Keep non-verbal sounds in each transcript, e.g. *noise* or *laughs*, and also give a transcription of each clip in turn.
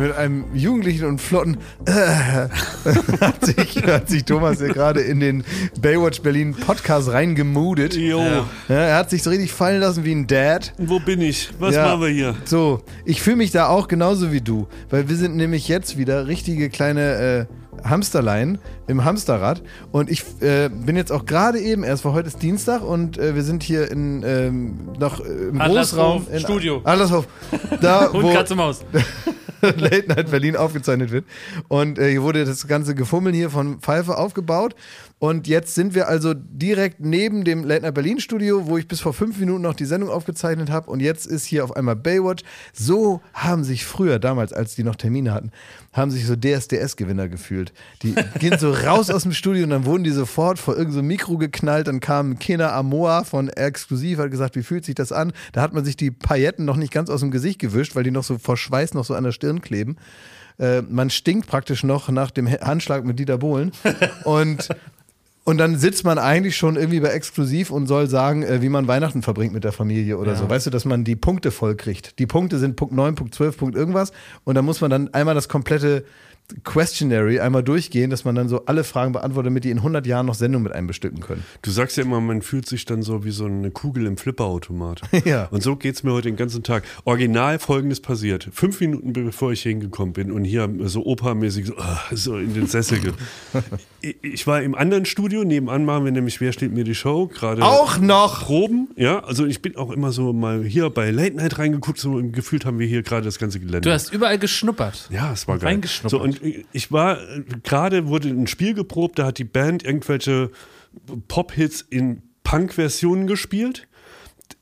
Ja, mit einem jugendlichen und flotten äh, *laughs* hat, sich, hat sich Thomas ja gerade in den Baywatch Berlin Podcast reingemudet. Jo. Ja, er hat sich so richtig fallen lassen wie ein Dad. Wo bin ich? Was Ja. machen wir hier? So, ich fühle mich da auch genauso wie du, weil wir sind nämlich jetzt wieder richtige kleine äh, Hamsterlein im Hamsterrad und ich äh, bin jetzt auch gerade eben, erst war heute ist Dienstag und äh, wir sind hier in ähm, noch im Großraum in Studio. Adlershof, da *laughs* wo Katze Maus. *laughs* Late Night Berlin aufgezeichnet wird. Und äh, hier wurde das ganze Gefummeln hier von Pfeife aufgebaut. Und jetzt sind wir also direkt neben dem Night Berlin Studio, wo ich bis vor fünf Minuten noch die Sendung aufgezeichnet habe. Und jetzt ist hier auf einmal Baywatch. So haben sich früher, damals, als die noch Termine hatten, haben sich so DSDS-Gewinner gefühlt. Die *laughs* gehen so raus aus dem Studio und dann wurden die sofort vor irgendeinem so Mikro geknallt. Dann kam Kena Amoa von Exklusiv, hat gesagt, wie fühlt sich das an? Da hat man sich die Pailletten noch nicht ganz aus dem Gesicht gewischt, weil die noch so vor Schweiß noch so an der Stirn kleben. Äh, man stinkt praktisch noch nach dem Handschlag mit Dieter Bohlen. *laughs* Und und dann sitzt man eigentlich schon irgendwie bei Exklusiv und soll sagen, äh, wie man Weihnachten verbringt mit der Familie oder so. Weißt du, dass man die Punkte voll kriegt. Die Punkte sind Punkt 9, Punkt 12, Punkt irgendwas. Und dann muss man dann einmal das komplette Questionary einmal durchgehen, dass man dann so alle Fragen beantwortet, damit die in 100 Jahren noch Sendung mit einem bestücken können. Du sagst ja immer, man fühlt sich dann so wie so eine Kugel im Flipperautomat. *laughs* Ja. Und so geht's mir heute den ganzen Tag. Original folgendes passiert. Fünf Minuten bevor ich hingekommen bin und hier so opermäßig so, ah, so in den Sessel. *laughs* Ich- war im anderen Studio, nebenan machen wir nämlich Wer steht mir die Show? Gerade Auch noch! Proben, ja. Also ich bin auch immer so mal hier bei Late Night reingeguckt, so gefühlt haben wir hier gerade das ganze Gelände. Du hast überall geschnuppert. Ja, es war geil. Reingeschnuppert. So, und ich war, gerade wurde ein Spiel geprobt, da hat die Band irgendwelche Pop-Hits in Punk-Versionen gespielt.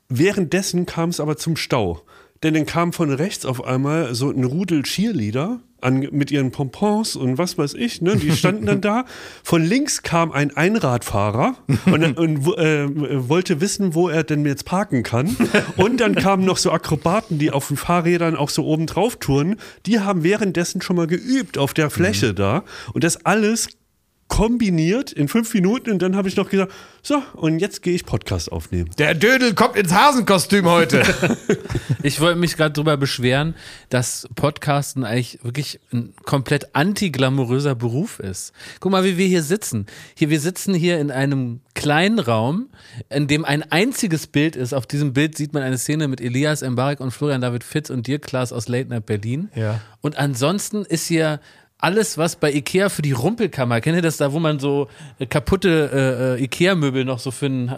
Währenddessen kam es aber zum Stau. Denn dann kam von rechts auf einmal so ein Rudel Cheerleader an, mit ihren Pompons und was weiß ich, ne? Die standen dann da. Von links kam ein Einradfahrer und, *laughs* und äh, wollte wissen, wo er denn jetzt parken kann. Und dann kamen noch so Akrobaten, die auf den Fahrrädern auch so oben drauf touren. Die haben währenddessen schon mal geübt auf der Fläche da. Und das alles kombiniert in fünf Minuten und dann habe ich noch gesagt, so, und jetzt gehe ich Podcast aufnehmen. Der Dödel kommt ins Hasenkostüm heute. *laughs* Ich wollte mich gerade darüber beschweren, dass Podcasten eigentlich wirklich ein komplett anti-glamouröser Beruf ist. Guck mal, wie wir hier sitzen. Hier, wir sitzen hier in einem kleinen Raum, in dem ein einziges Bild ist. Auf diesem Bild sieht man eine Szene mit Elias Mbarek und Florian David Fitz und dir, Klaas aus Late Night Berlin. Ja. Und ansonsten ist hier alles, was bei Ikea für die Rumpelkammer, kennt ihr das da, wo man so äh, kaputte äh, äh, Ikea-Möbel noch so für einen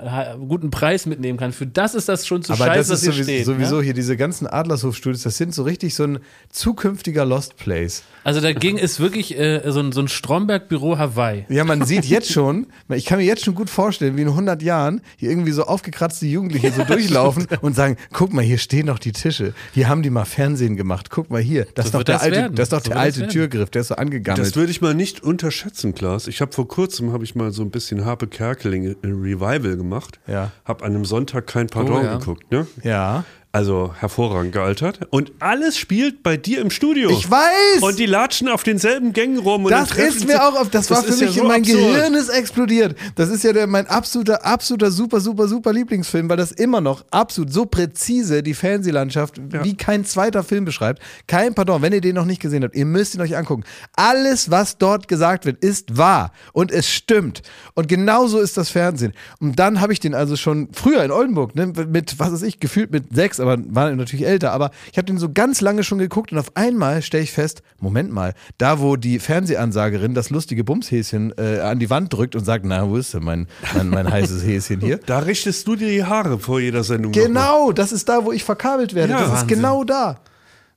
guten Preis mitnehmen kann? Für das ist das schon zu Aber scheiße, das ist sowieso, steht. sowieso ne? hier, diese ganzen Adlershof-Studios, das sind so richtig so ein zukünftiger Lost Place. Also dagegen ist wirklich äh, so ein, so ein Stromberg-Büro Hawaii. Ja, man sieht jetzt schon, ich kann mir jetzt schon gut vorstellen, wie in 100 Jahren hier irgendwie so aufgekratzte Jugendliche so *laughs* durchlaufen und sagen, guck mal, hier stehen noch die Tische. Hier haben die mal Fernsehen gemacht. Guck mal hier, das So ist doch der das alte, das ist doch So der das alte. Türgriff, der ist so angegammelt. Das würde ich mal nicht unterschätzen, Klaas. Ich habe vor kurzem habe ich mal so ein bisschen Harpe Kerkeling ein Revival gemacht. Ja. Habe an einem Sonntag kein Pardon Oh, ja. geguckt, ne? ja. Also hervorragend gealtert. Und alles spielt bei dir im Studio. Ich weiß! Und die latschen auf denselben Gängen rum. Das ist mir auch auf, das, war für ist ja mich, so mein absurd. Gehirn ist explodiert. Das ist ja der, mein absoluter, absoluter, super, super, super Lieblingsfilm, weil das immer noch absolut so präzise die Fernsehlandschaft wie kein zweiter Film beschreibt. Kein Pardon, wenn ihr den noch nicht gesehen habt, ihr müsst ihn euch angucken. Alles, was dort gesagt wird, ist wahr und es stimmt. Und genauso ist das Fernsehen. Und dann habe ich den also schon früher in Oldenburg, ne, mit, was weiß ich, gefühlt mit sechs, aber war natürlich älter, aber ich habe den so ganz lange schon geguckt und auf einmal stelle ich fest, Moment mal, da wo die Fernsehansagerin das lustige Bumshäschen äh, an die Wand drückt und sagt, na, wo ist denn mein, mein, mein heißes Häschen hier? *laughs* Da richtest du dir die Haare vor jeder Sendung. nochmal. Genau, das ist da, wo ich verkabelt werde. Ja, das ist Wahnsinn. genau da.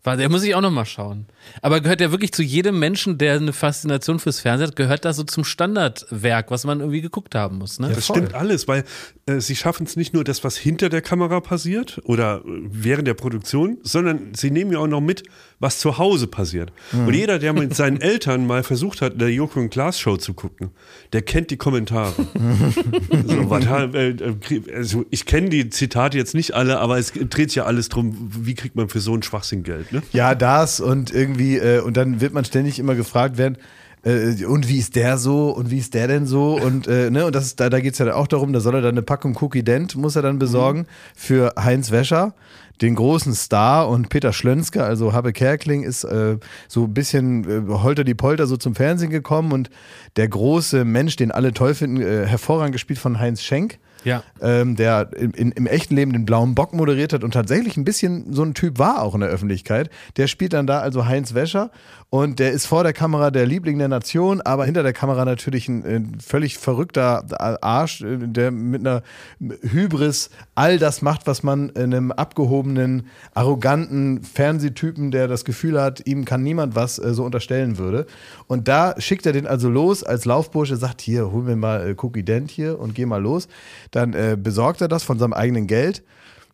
War, der muss ich auch noch mal schauen. Aber gehört ja wirklich zu jedem Menschen, der eine Faszination fürs Fernsehen hat, gehört da so zum Standardwerk, was man irgendwie geguckt haben muss. Ne? Das stimmt alles, weil äh, sie schaffen es nicht nur das, was hinter der Kamera passiert oder äh, während der Produktion, sondern sie nehmen ja auch noch mit, was zu Hause passiert. Und jeder, der mit seinen Eltern mal versucht hat, eine Joko und Glas Show zu gucken, der kennt die Kommentare. *laughs* so, was, äh, äh, also ich kenne die Zitate jetzt nicht alle, aber es dreht sich ja alles drum, wie kriegt man für so einen Schwachsinn Geld. Ne? Ja, das und irgendwie, äh, und dann wird man ständig immer gefragt werden, äh, und wie ist der so und wie ist der denn so? Und äh, ne und das da, da geht es ja auch darum, da soll er dann eine Packung Cookie Dent muss er dann besorgen Mhm. für Heinz Wäscher, den großen Star und Peter Schlönske, also Habe Kerkling ist äh, so ein bisschen äh, holter die Polter so zum Fernsehen gekommen. Und der große Mensch, den alle toll finden, äh, hervorragend gespielt von Heinz Schenk Ja. ähm, der in, in, im echten Leben den blauen Bock moderiert hat und tatsächlich ein bisschen so ein Typ war auch in der Öffentlichkeit. Der spielt dann da also Heinz Wäscher und der ist vor der Kamera der Liebling der Nation, aber hinter der Kamera natürlich ein, ein völlig verrückter Arsch, äh, der mit einer Hybris all das macht, was man einem abgehobenen, arroganten Fernsehtypen, der das Gefühl hat, ihm kann niemand was äh, so unterstellen würde. Und da schickt er den also los als Laufbursche, sagt hier, hol mir mal äh, Cookie Dent hier und geh mal los. Dann äh, besorgt er das von seinem eigenen Geld,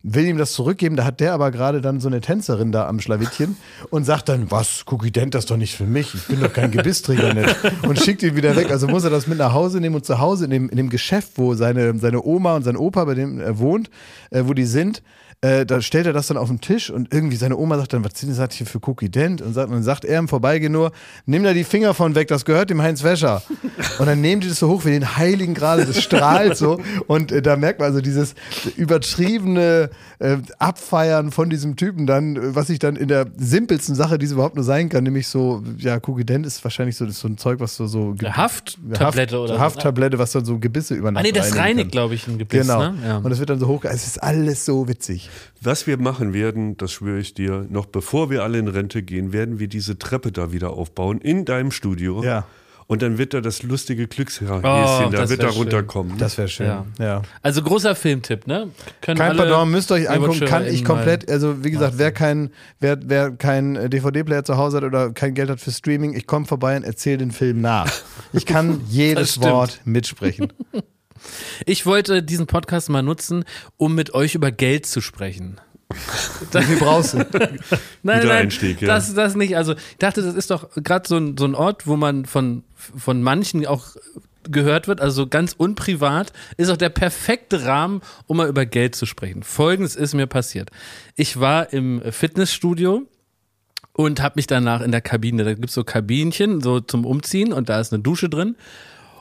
will ihm das zurückgeben, da hat der aber gerade dann so eine Tänzerin da am Schlawittchen und sagt dann, was, Cookie Dent, das doch nicht für mich, ich bin doch kein Gebissträger nicht und schickt ihn wieder weg. Also muss er das mit nach Hause nehmen und zu Hause in dem, in dem Geschäft, wo seine, seine Oma und sein Opa, bei dem er wohnt, äh, wo die sind, äh, da stellt er das dann auf den Tisch und irgendwie seine Oma sagt dann, was sind das hier für Cookie Dent? Und, sagt, und dann sagt er im Vorbeigehen nur, nimm da die Finger von weg, das gehört dem Heinz Wäscher. Und dann nehmen die das so hoch wie den Heiligen Gral, das strahlt so. Und äh, da merkt man also dieses übertriebene äh, Abfeiern von diesem Typen dann, was ich dann in der simpelsten Sache, die es überhaupt nur sein kann, nämlich so, ja, Cookie Dent ist wahrscheinlich so, das so ein Zeug, was so, so Hafttablette Haft, oder so. Hafttablette, was dann so Gebisse über Ah, nee, das reinigt, glaube ich, ein Gebiss. Genau. Ne? Ja. Und es wird dann so hoch. Es ist alles so witzig. Was wir machen werden, das schwöre ich dir, noch bevor wir alle in Rente gehen, werden wir diese Treppe da wieder aufbauen in deinem Studio. Ja. Und dann wird da das lustige Glückshäschen, Oh, da das wird da runterkommen. Das wäre schön. Ja. Ja. Also großer Filmtipp, ne? Können Kein Pardon, müsst ihr euch angucken, kann ich komplett, also wie gesagt, wer kein, wer, wer kein äh, DVD-Player zu Hause hat oder kein Geld hat für Streaming, ich komme vorbei und erzähle den Film nach. Ich kann *laughs* jedes. Wort mitsprechen. *laughs* Ich wollte diesen Podcast mal nutzen, um mit euch über Geld zu sprechen. Wie viel brauchst du? *laughs* Nein, Guter Einstieg, ja. das, das nicht. Also ich dachte, das ist doch gerade so ein, so ein Ort, wo man von, von manchen auch gehört wird, also ganz unprivat, ist auch der perfekte Rahmen, um mal über Geld zu sprechen. Folgendes ist mir passiert. Ich war im Fitnessstudio und habe mich danach in der Kabine, da gibt's so Kabinchen, so zum Umziehen und da ist eine Dusche drin.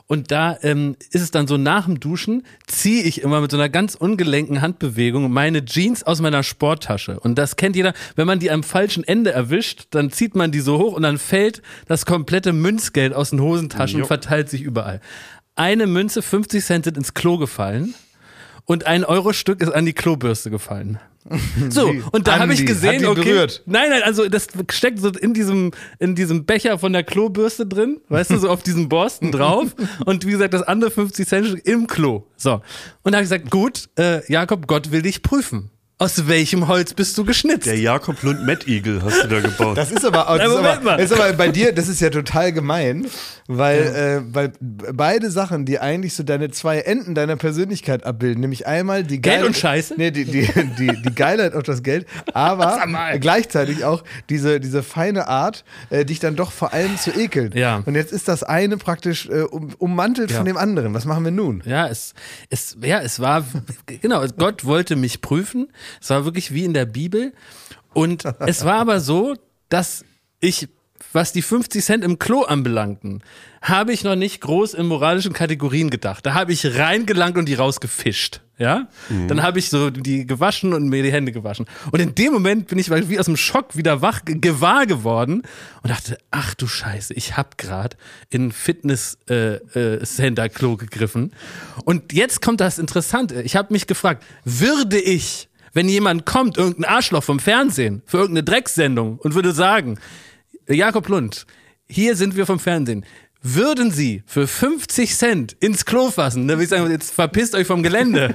Und da ähm, ist es dann so nach dem Duschen, ziehe ich immer mit so einer ganz ungelenken Handbewegung meine Jeans aus meiner Sporttasche. Und das kennt jeder, wenn man die am falschen Ende erwischt, dann zieht man die so hoch und dann fällt das komplette Münzgeld aus den Hosentaschen Jo. und verteilt sich überall. Eine Münze, 50 Cent sind ins Klo gefallen und ein Euro-Stück ist an die Klobürste gefallen. *laughs* So, und da habe ich gesehen, okay. berührt? Nein, nein, also das steckt so in diesem, in diesem Becher von der Klobürste drin, weißt du, so auf diesen Borsten drauf. *laughs* Und wie gesagt, das andere 50 Cent im Klo. So. Und da habe ich gesagt, gut, äh, Jakob, Gott will dich prüfen. Aus welchem Holz bist du geschnitzt? Der Jakob Lund Eagle hast du da gebaut. Das ist aber, das ist Moment aber, mal. das ist aber bei dir, das ist ja total gemein, weil, äh, weil beide Sachen, die eigentlich so deine zwei Enden deiner Persönlichkeit abbilden, nämlich einmal die Geld und Scheiße? Nee, die, die, die, die Geilheit auf das Geld, aber *laughs* gleichzeitig auch diese, diese feine Art, äh, dich dann doch vor allem zu ekeln. Ja. Und jetzt ist das eine praktisch äh, um, ummantelt von dem anderen. Was machen wir nun? Ja, es, es, ja, es war, genau, Gott wollte mich prüfen. Es war wirklich wie in der Bibel. Und es war aber so, dass ich, was die 50 Cent im Klo anbelangten, habe ich noch nicht groß in moralischen Kategorien gedacht. Da habe ich reingelangt und die rausgefischt. Ja, dann habe ich so die gewaschen und mir die Hände gewaschen. Und in dem Moment bin ich wie aus dem Schock wieder wach gewahr geworden und dachte, ach du Scheiße, ich habe gerade in Fitness äh, äh, gegriffen. Und jetzt kommt das Interessante. Ich habe mich gefragt, würde ich, wenn jemand kommt, irgendein Arschloch vom Fernsehen für irgendeine Drecksendung und würde sagen, Jakob Lund, hier sind wir vom Fernsehen. Würden Sie für 50 Cent ins Klo fassen, dann würde ich sagen, jetzt verpisst euch vom Gelände.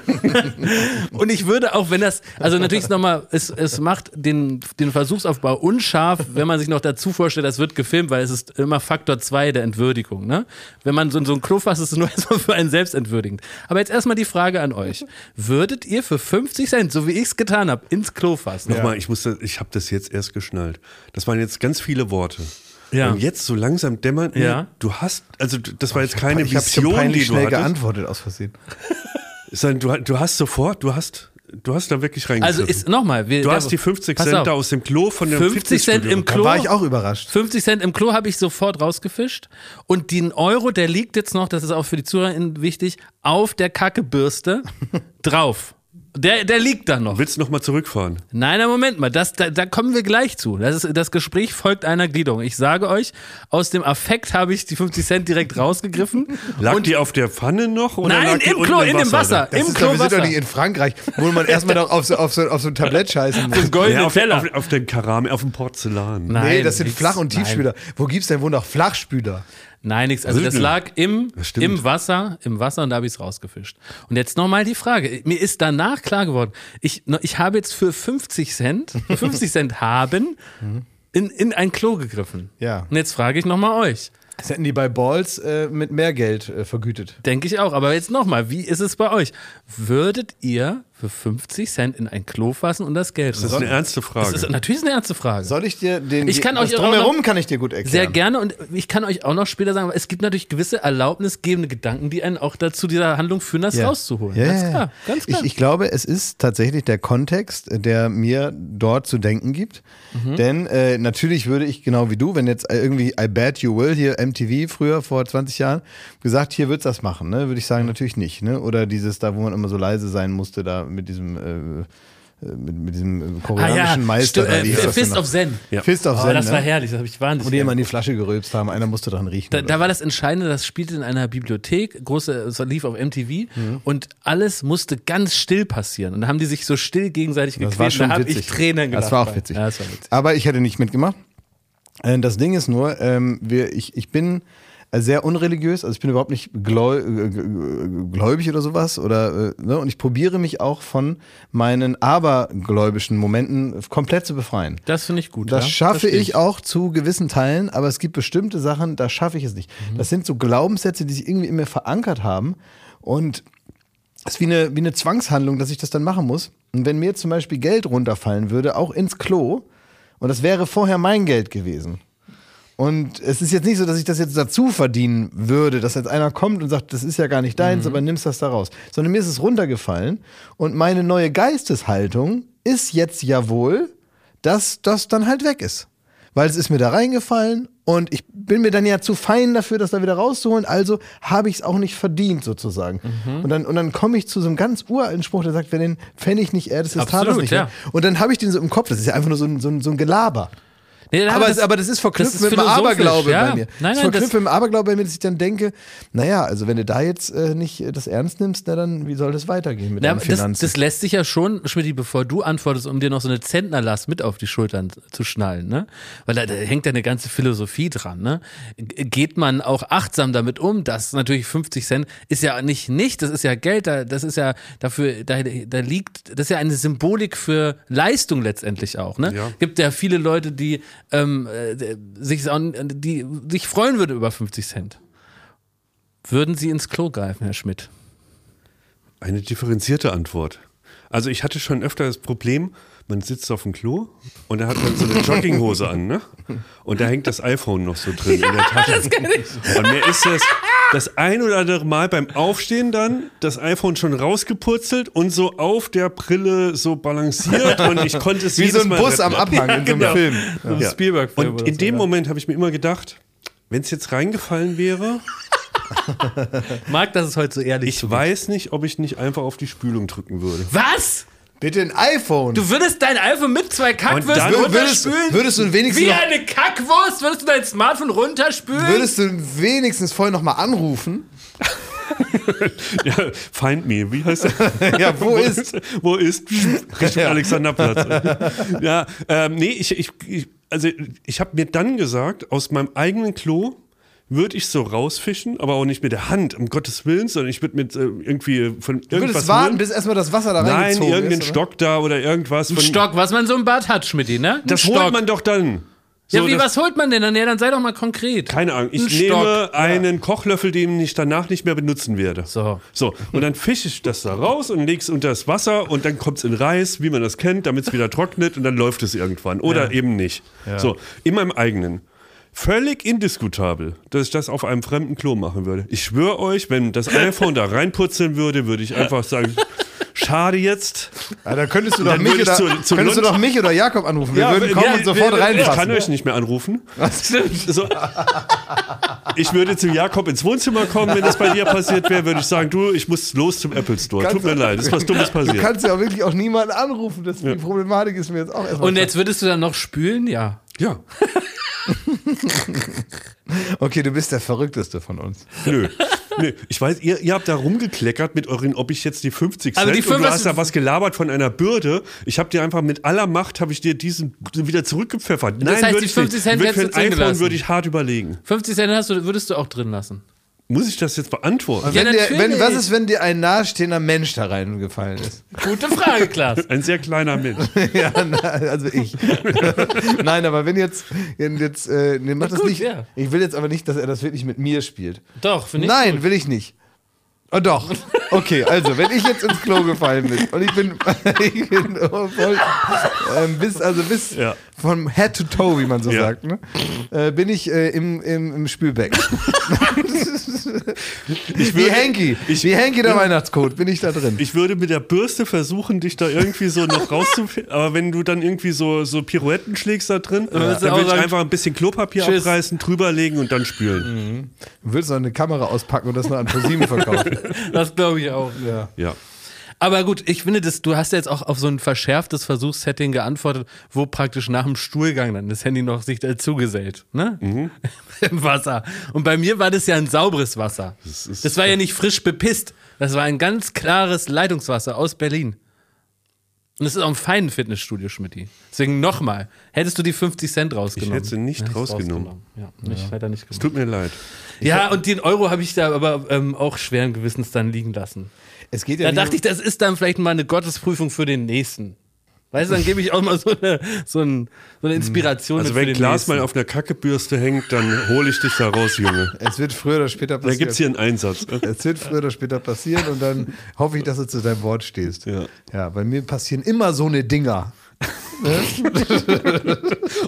*laughs* Und ich würde auch, wenn das, also natürlich nochmal, es, es macht den, den Versuchsaufbau unscharf, wenn man sich noch dazu vorstellt, das wird gefilmt, weil es ist immer Faktor 2 der Entwürdigung. Ne? Wenn man so in so ein Klo fasst, ist es nur *laughs* erstmal für einen selbst entwürdigend. Aber jetzt erstmal die Frage an euch. Würdet ihr für 50 Cent, so wie ich es getan habe, ins Klo fassen? Nochmal, ich musste, ich habe das jetzt erst geschnallt. Das waren jetzt ganz viele Worte. Ja. Und jetzt so langsam dämmert mir, Ja. du hast, also das war jetzt keine ich Vision, peinlich die du schnell hattest. geantwortet aus Versehen. *laughs* Sondern du, du hast sofort, du hast du hast da wirklich Also reingegriffen. ist nochmal. du hast die 50 Pass Cent auf. da aus dem Klo von dem 50 Cent im Da Klo. war ich auch überrascht. 50 Cent im Klo habe ich sofort rausgefischt. Und den Euro, der liegt jetzt noch, das ist auch für die ZuhörerInnen wichtig, auf der Kackebürste *laughs* drauf. Der, der liegt da noch. Willst du nochmal zurückfahren? Nein, nein, Moment mal, das, da, da kommen wir gleich zu. Das, ist, das Gespräch folgt einer Gliederung. Ich sage euch, aus dem Affekt habe ich die 50 Cent direkt rausgegriffen. *laughs* Lag und die auf der Pfanne noch? Oder Nein, im Klo, in dem Wasser. Das Im ist Klo doch, wir sind doch Wasser. nicht in Frankreich, wo man erstmal noch auf so, auf, so, auf so ein Tablett scheißen muss. goldene Ja, auf, Teller. auf, auf den Keramik, auf dem Porzellan. Nein, nee, das sind. Flach- und Nein. Tiefspüler. Wo gibt's denn wohl noch Flachspüler? Nein, nichts. Also das lag im, Das im Wasser, im Wasser und da habe ich es rausgefischt. Und jetzt nochmal die Frage. Mir ist danach klar geworden, ich, ich habe jetzt für 50 Cent, für 50 Cent haben, in, in ein Klo gegriffen. Ja. Und jetzt frage ich nochmal euch. Das hätten die bei Balls äh, mit mehr Geld äh, vergütet. Denke ich auch. Aber jetzt nochmal, wie ist es bei euch? Würdet ihr für 50 Cent in ein Klo fassen und das Geld Das ist eine ernste Frage. Das ist natürlich eine ernste Frage. Soll ich dir den Ich kann euch auch drumherum noch- kann ich dir gut erklären. Sehr gerne und ich kann euch auch noch später sagen, es gibt natürlich gewisse erlaubnisgebende Gedanken, die einen auch dazu dieser Handlung führen, das Ja. rauszuholen. Ja, ganz klar, ganz klar. Ich, ich glaube, es ist tatsächlich der Kontext, der mir dort zu denken gibt. Mhm. Denn äh, natürlich würde ich, genau wie du, wenn jetzt irgendwie I Bet You Will, hier MTV früher vor 20 Jahren, gesagt, hier wird's das machen, ne? würde ich sagen, natürlich nicht. Ne? Oder dieses da, wo man immer so leise sein musste, da mit diesem, äh, äh, mit, mit diesem äh, koreanischen Meister. stimmt, da, wie hieß äh, das Fist of Zen. Ja. Fist of Oh, Zen, das war ne? herrlich, das habe ich wahnsinnig Wo die immer in die Flasche gerülpst haben, einer musste dran riechen. da, da war das Entscheidende, das spielte in einer Bibliothek, große, es lief auf MTV Mhm. und alles musste ganz still passieren. Und da haben die sich so still gegenseitig Das gequält. war schon da habe ich Tränen gelacht. Das war auch witzig. Ja, das war witzig. Aber ich hätte nicht mitgemacht. Äh, Das Ding ist nur, ähm, wir, ich, ich bin sehr unreligiös, also ich bin überhaupt nicht äh, gläubig oder sowas oder äh, ne? und ich probiere mich auch von meinen abergläubischen Momenten komplett zu befreien. Das finde ich gut. Das ja? schaffe Verstehe ich auch zu gewissen Teilen, aber es gibt bestimmte Sachen, da schaffe ich es nicht. Mhm. Das sind so Glaubenssätze, die sich irgendwie in mir verankert haben und es ist wie eine, wie eine Zwangshandlung, dass ich das dann machen muss. Und wenn mir zum Beispiel Geld runterfallen würde, auch ins Klo, und das wäre vorher mein Geld gewesen. Und es ist jetzt nicht so, dass ich das jetzt dazu verdienen würde, dass jetzt einer kommt und sagt, das ist ja gar nicht deins, aber nimmst das da raus. Sondern mir ist es runtergefallen und meine neue Geisteshaltung ist jetzt ja wohl, dass das dann halt weg ist. Weil es ist mir da reingefallen und ich bin mir dann ja zu fein dafür, das da wieder rauszuholen. Also habe ich es auch nicht verdient, sozusagen. Und dann, und dann komme ich zu so einem ganz uralten Spruch, der sagt, wer den Pfennig nicht ehrt, ist das Absolut, Talos nicht. ja. Und dann habe ich den so im Kopf. Das ist ja einfach nur so ein, so ein, so ein Gelaber. Nee, Aber, das, aber das ist verknüpft das ist mit dem Aberglaube ja. bei mir. Nein, das ist nein, verknüpft mit dem Aberglaube bei mir, dass ich dann denke, naja, also wenn du da jetzt äh, nicht äh, das ernst nimmst, na dann, wie soll das weitergehen mit Ja, deinen aber das, Finanzen? das lässt sich ja schon, Schmidt, bevor du antwortest, um dir noch so eine Zentnerlast mit auf die Schultern zu schnallen, ne? Weil da, da hängt ja eine ganze Philosophie dran, ne? Geht man auch achtsam damit um, dass natürlich 50 Cent ist ja nicht nicht, das ist ja Geld, da- das ist ja dafür, da, da liegt, das ist ja eine Symbolik für Leistung letztendlich auch, ne? Ja. Gibt ja viele Leute, die ähm, äh, sich, die sich freuen würden über 50 Cent. Würden sie ins Klo greifen, Herr Schmidt? Eine differenzierte Antwort. Also ich hatte schon öfter das Problem, man sitzt auf dem Klo und da hat man so eine *laughs* Jogginghose an, ne? Und da hängt das iPhone noch so drin in der Tasche. Und mir ist das *laughs* das ein oder andere Mal beim Aufstehen dann das iPhone schon rausgepurzelt und so auf der Brille so balanciert und ich konnte es wie so ein Mal Bus retten. am Abhang in so einem genau. Film. So ein Spielberg-Film Und in so, dem ja. Moment habe ich mir immer gedacht, wenn es jetzt reingefallen wäre, Mag, dass es heute so ehrlich ich zugeht. weiß nicht, ob ich nicht einfach auf die Spülung drücken würde. Was? Bitte ein iPhone. Du würdest dein iPhone mit zwei Kackwürsten dann würdest, runterspülen? würdest du wenigstens Wie eine Kackwurst? Würdest du dein Smartphone runterspülen? würdest du wenigstens vorher noch mal anrufen? *laughs* Ja, find me, wie heißt der? *laughs* Ja, wo ist? Wo ist? Richtung *laughs* Ja. Alexanderplatz. Ja, ähm, nee, ich, ich, ich also ich habe mir dann gesagt, aus meinem eigenen Klo würde ich so rausfischen, aber auch nicht mit der Hand, um Gottes Willen, sondern ich würde mit äh, irgendwie von Du irgendwas würdest warten, holen. bis erstmal das Wasser da Nein, reingezogen irgendeinen ist. Stock da oder irgendwas. Ein von- Stock, was man so im Bad hat, Schmidti, ne? Ein Das Stock. holt man doch dann. Ja, So, wie, das- was holt man denn dann? Ja, dann sei doch mal konkret. Keine Ahnung. Ich Ein nehme Stock. einen Kochlöffel, den ich danach nicht mehr benutzen werde. So. So, und dann fische ich das da raus und lege es unter das Wasser und dann kommt es in Reis, wie man das kennt, damit es wieder trocknet und dann läuft es irgendwann. Oder eben nicht. So, in meinem eigenen. Völlig indiskutabel, dass ich das auf einem fremden Klo machen würde. Ich schwöre euch, wenn das iPhone da reinputzeln würde, würde ich einfach sagen, schade jetzt. Ja, dann könntest du doch, mich oder, zu- zu könntest du doch mich oder Jakob anrufen. Wir Ja, würden kommen ja, und sofort Ich kann euch nicht mehr anrufen. Was? So, ich würde zu Jakob ins Wohnzimmer kommen, wenn das bei dir passiert wäre, würde ich sagen, du, ich muss los zum Apple Store. Tut mir leid, ist was Dummes *laughs* Du passiert. kannst ja wirklich auch niemanden anrufen. Das, Die Problematik ist mir jetzt auch erstmal Und jetzt würdest du dann noch spülen? Ja. Ja, *laughs* *laughs* Okay, du bist der Verrückteste von uns. nö. nö. Ich weiß, ihr, ihr habt da rumgekleckert mit euren, ob ich jetzt die 50 Aber Cent die und du hast da was gelabert von einer Bürde. Ich habe dir einfach mit aller Macht, habe ich dir diesen wieder zurückgepfeffert. Nein, heißt, würde die ich 50 nicht. Cent Würde hättest für du ein drin iPhone gelassen. würde ich hart überlegen. 50 Cent hast du, würdest du auch drin lassen. Muss ich das jetzt beantworten? Ja, Wenn dir, wenn, was ist, wenn dir ein nahestehender Mensch da reingefallen ist? Gute Frage, Klaas. Ein sehr kleiner Mensch. *laughs* ja, na, also ich. *laughs* Nein, aber wenn jetzt, wenn jetzt äh, nee, mach das gut, nicht. ja. Ich will jetzt aber nicht, dass er das wirklich mit mir spielt. Doch, finde ich. Nein, will ich nicht. Oh doch. Okay, also wenn ich jetzt ins Klo gefallen bin und ich bin, *laughs* ich bin voll, ähm, bis, also bis Ja. Vom Head to Toe, wie man so Ja. sagt, ne? äh, bin ich äh, im, im, im Spülbecken. *laughs* wie würde- Hanky, ich- wie Hanky der Weihnachtscode, bin ich da drin. Ich würde mit der Bürste versuchen, dich da irgendwie so noch rauszufinden. Aber wenn du dann irgendwie so, so Pirouetten schlägst da drin, du dann auch würde ich einfach ein bisschen Klopapier Tschüss. abreißen, drüberlegen und dann spülen. Du würdest noch eine Kamera auspacken und das noch an ProSieben verkaufen. *laughs* Das glaube ich auch. ja. Ja. Aber gut, ich finde, das, du hast ja jetzt auch auf so ein verschärftes Versuchssetting geantwortet, wo praktisch nach dem Stuhlgang dann das Handy noch sich dazugesellt, ne? *laughs* Im Wasser. Und bei mir war das ja ein sauberes Wasser. Das, ist- war ja nicht frisch bepisst. Das war ein ganz klares Leitungswasser aus Berlin. Und es ist auch ein feines Fitnessstudio, Schmidti. Deswegen nochmal, hättest du die 50 Cent rausgenommen? hätte sie nicht Hätte ich's rausgenommen. Ja, nicht, leider nicht Es gemacht. tut mir leid. Ja, und den Euro habe ich da aber ähm, auch schweren Gewissens dann liegen lassen. Es geht ja Da nicht dachte ich, das ist dann vielleicht mal eine Gottesprüfung für den nächsten. Weißt du, dann gebe ich auch mal so eine, so ein, so eine Inspiration Also wenn den Glas nächsten. mal auf einer Kackebürste hängt, dann hole ich dich da raus, Junge. Es wird früher oder später Da passieren. gibt es hier einen Einsatz. Es wird früher oder später passieren und dann hoffe ich, dass du zu deinem Wort stehst. Ja. ja bei mir passieren immer so eine Dinger.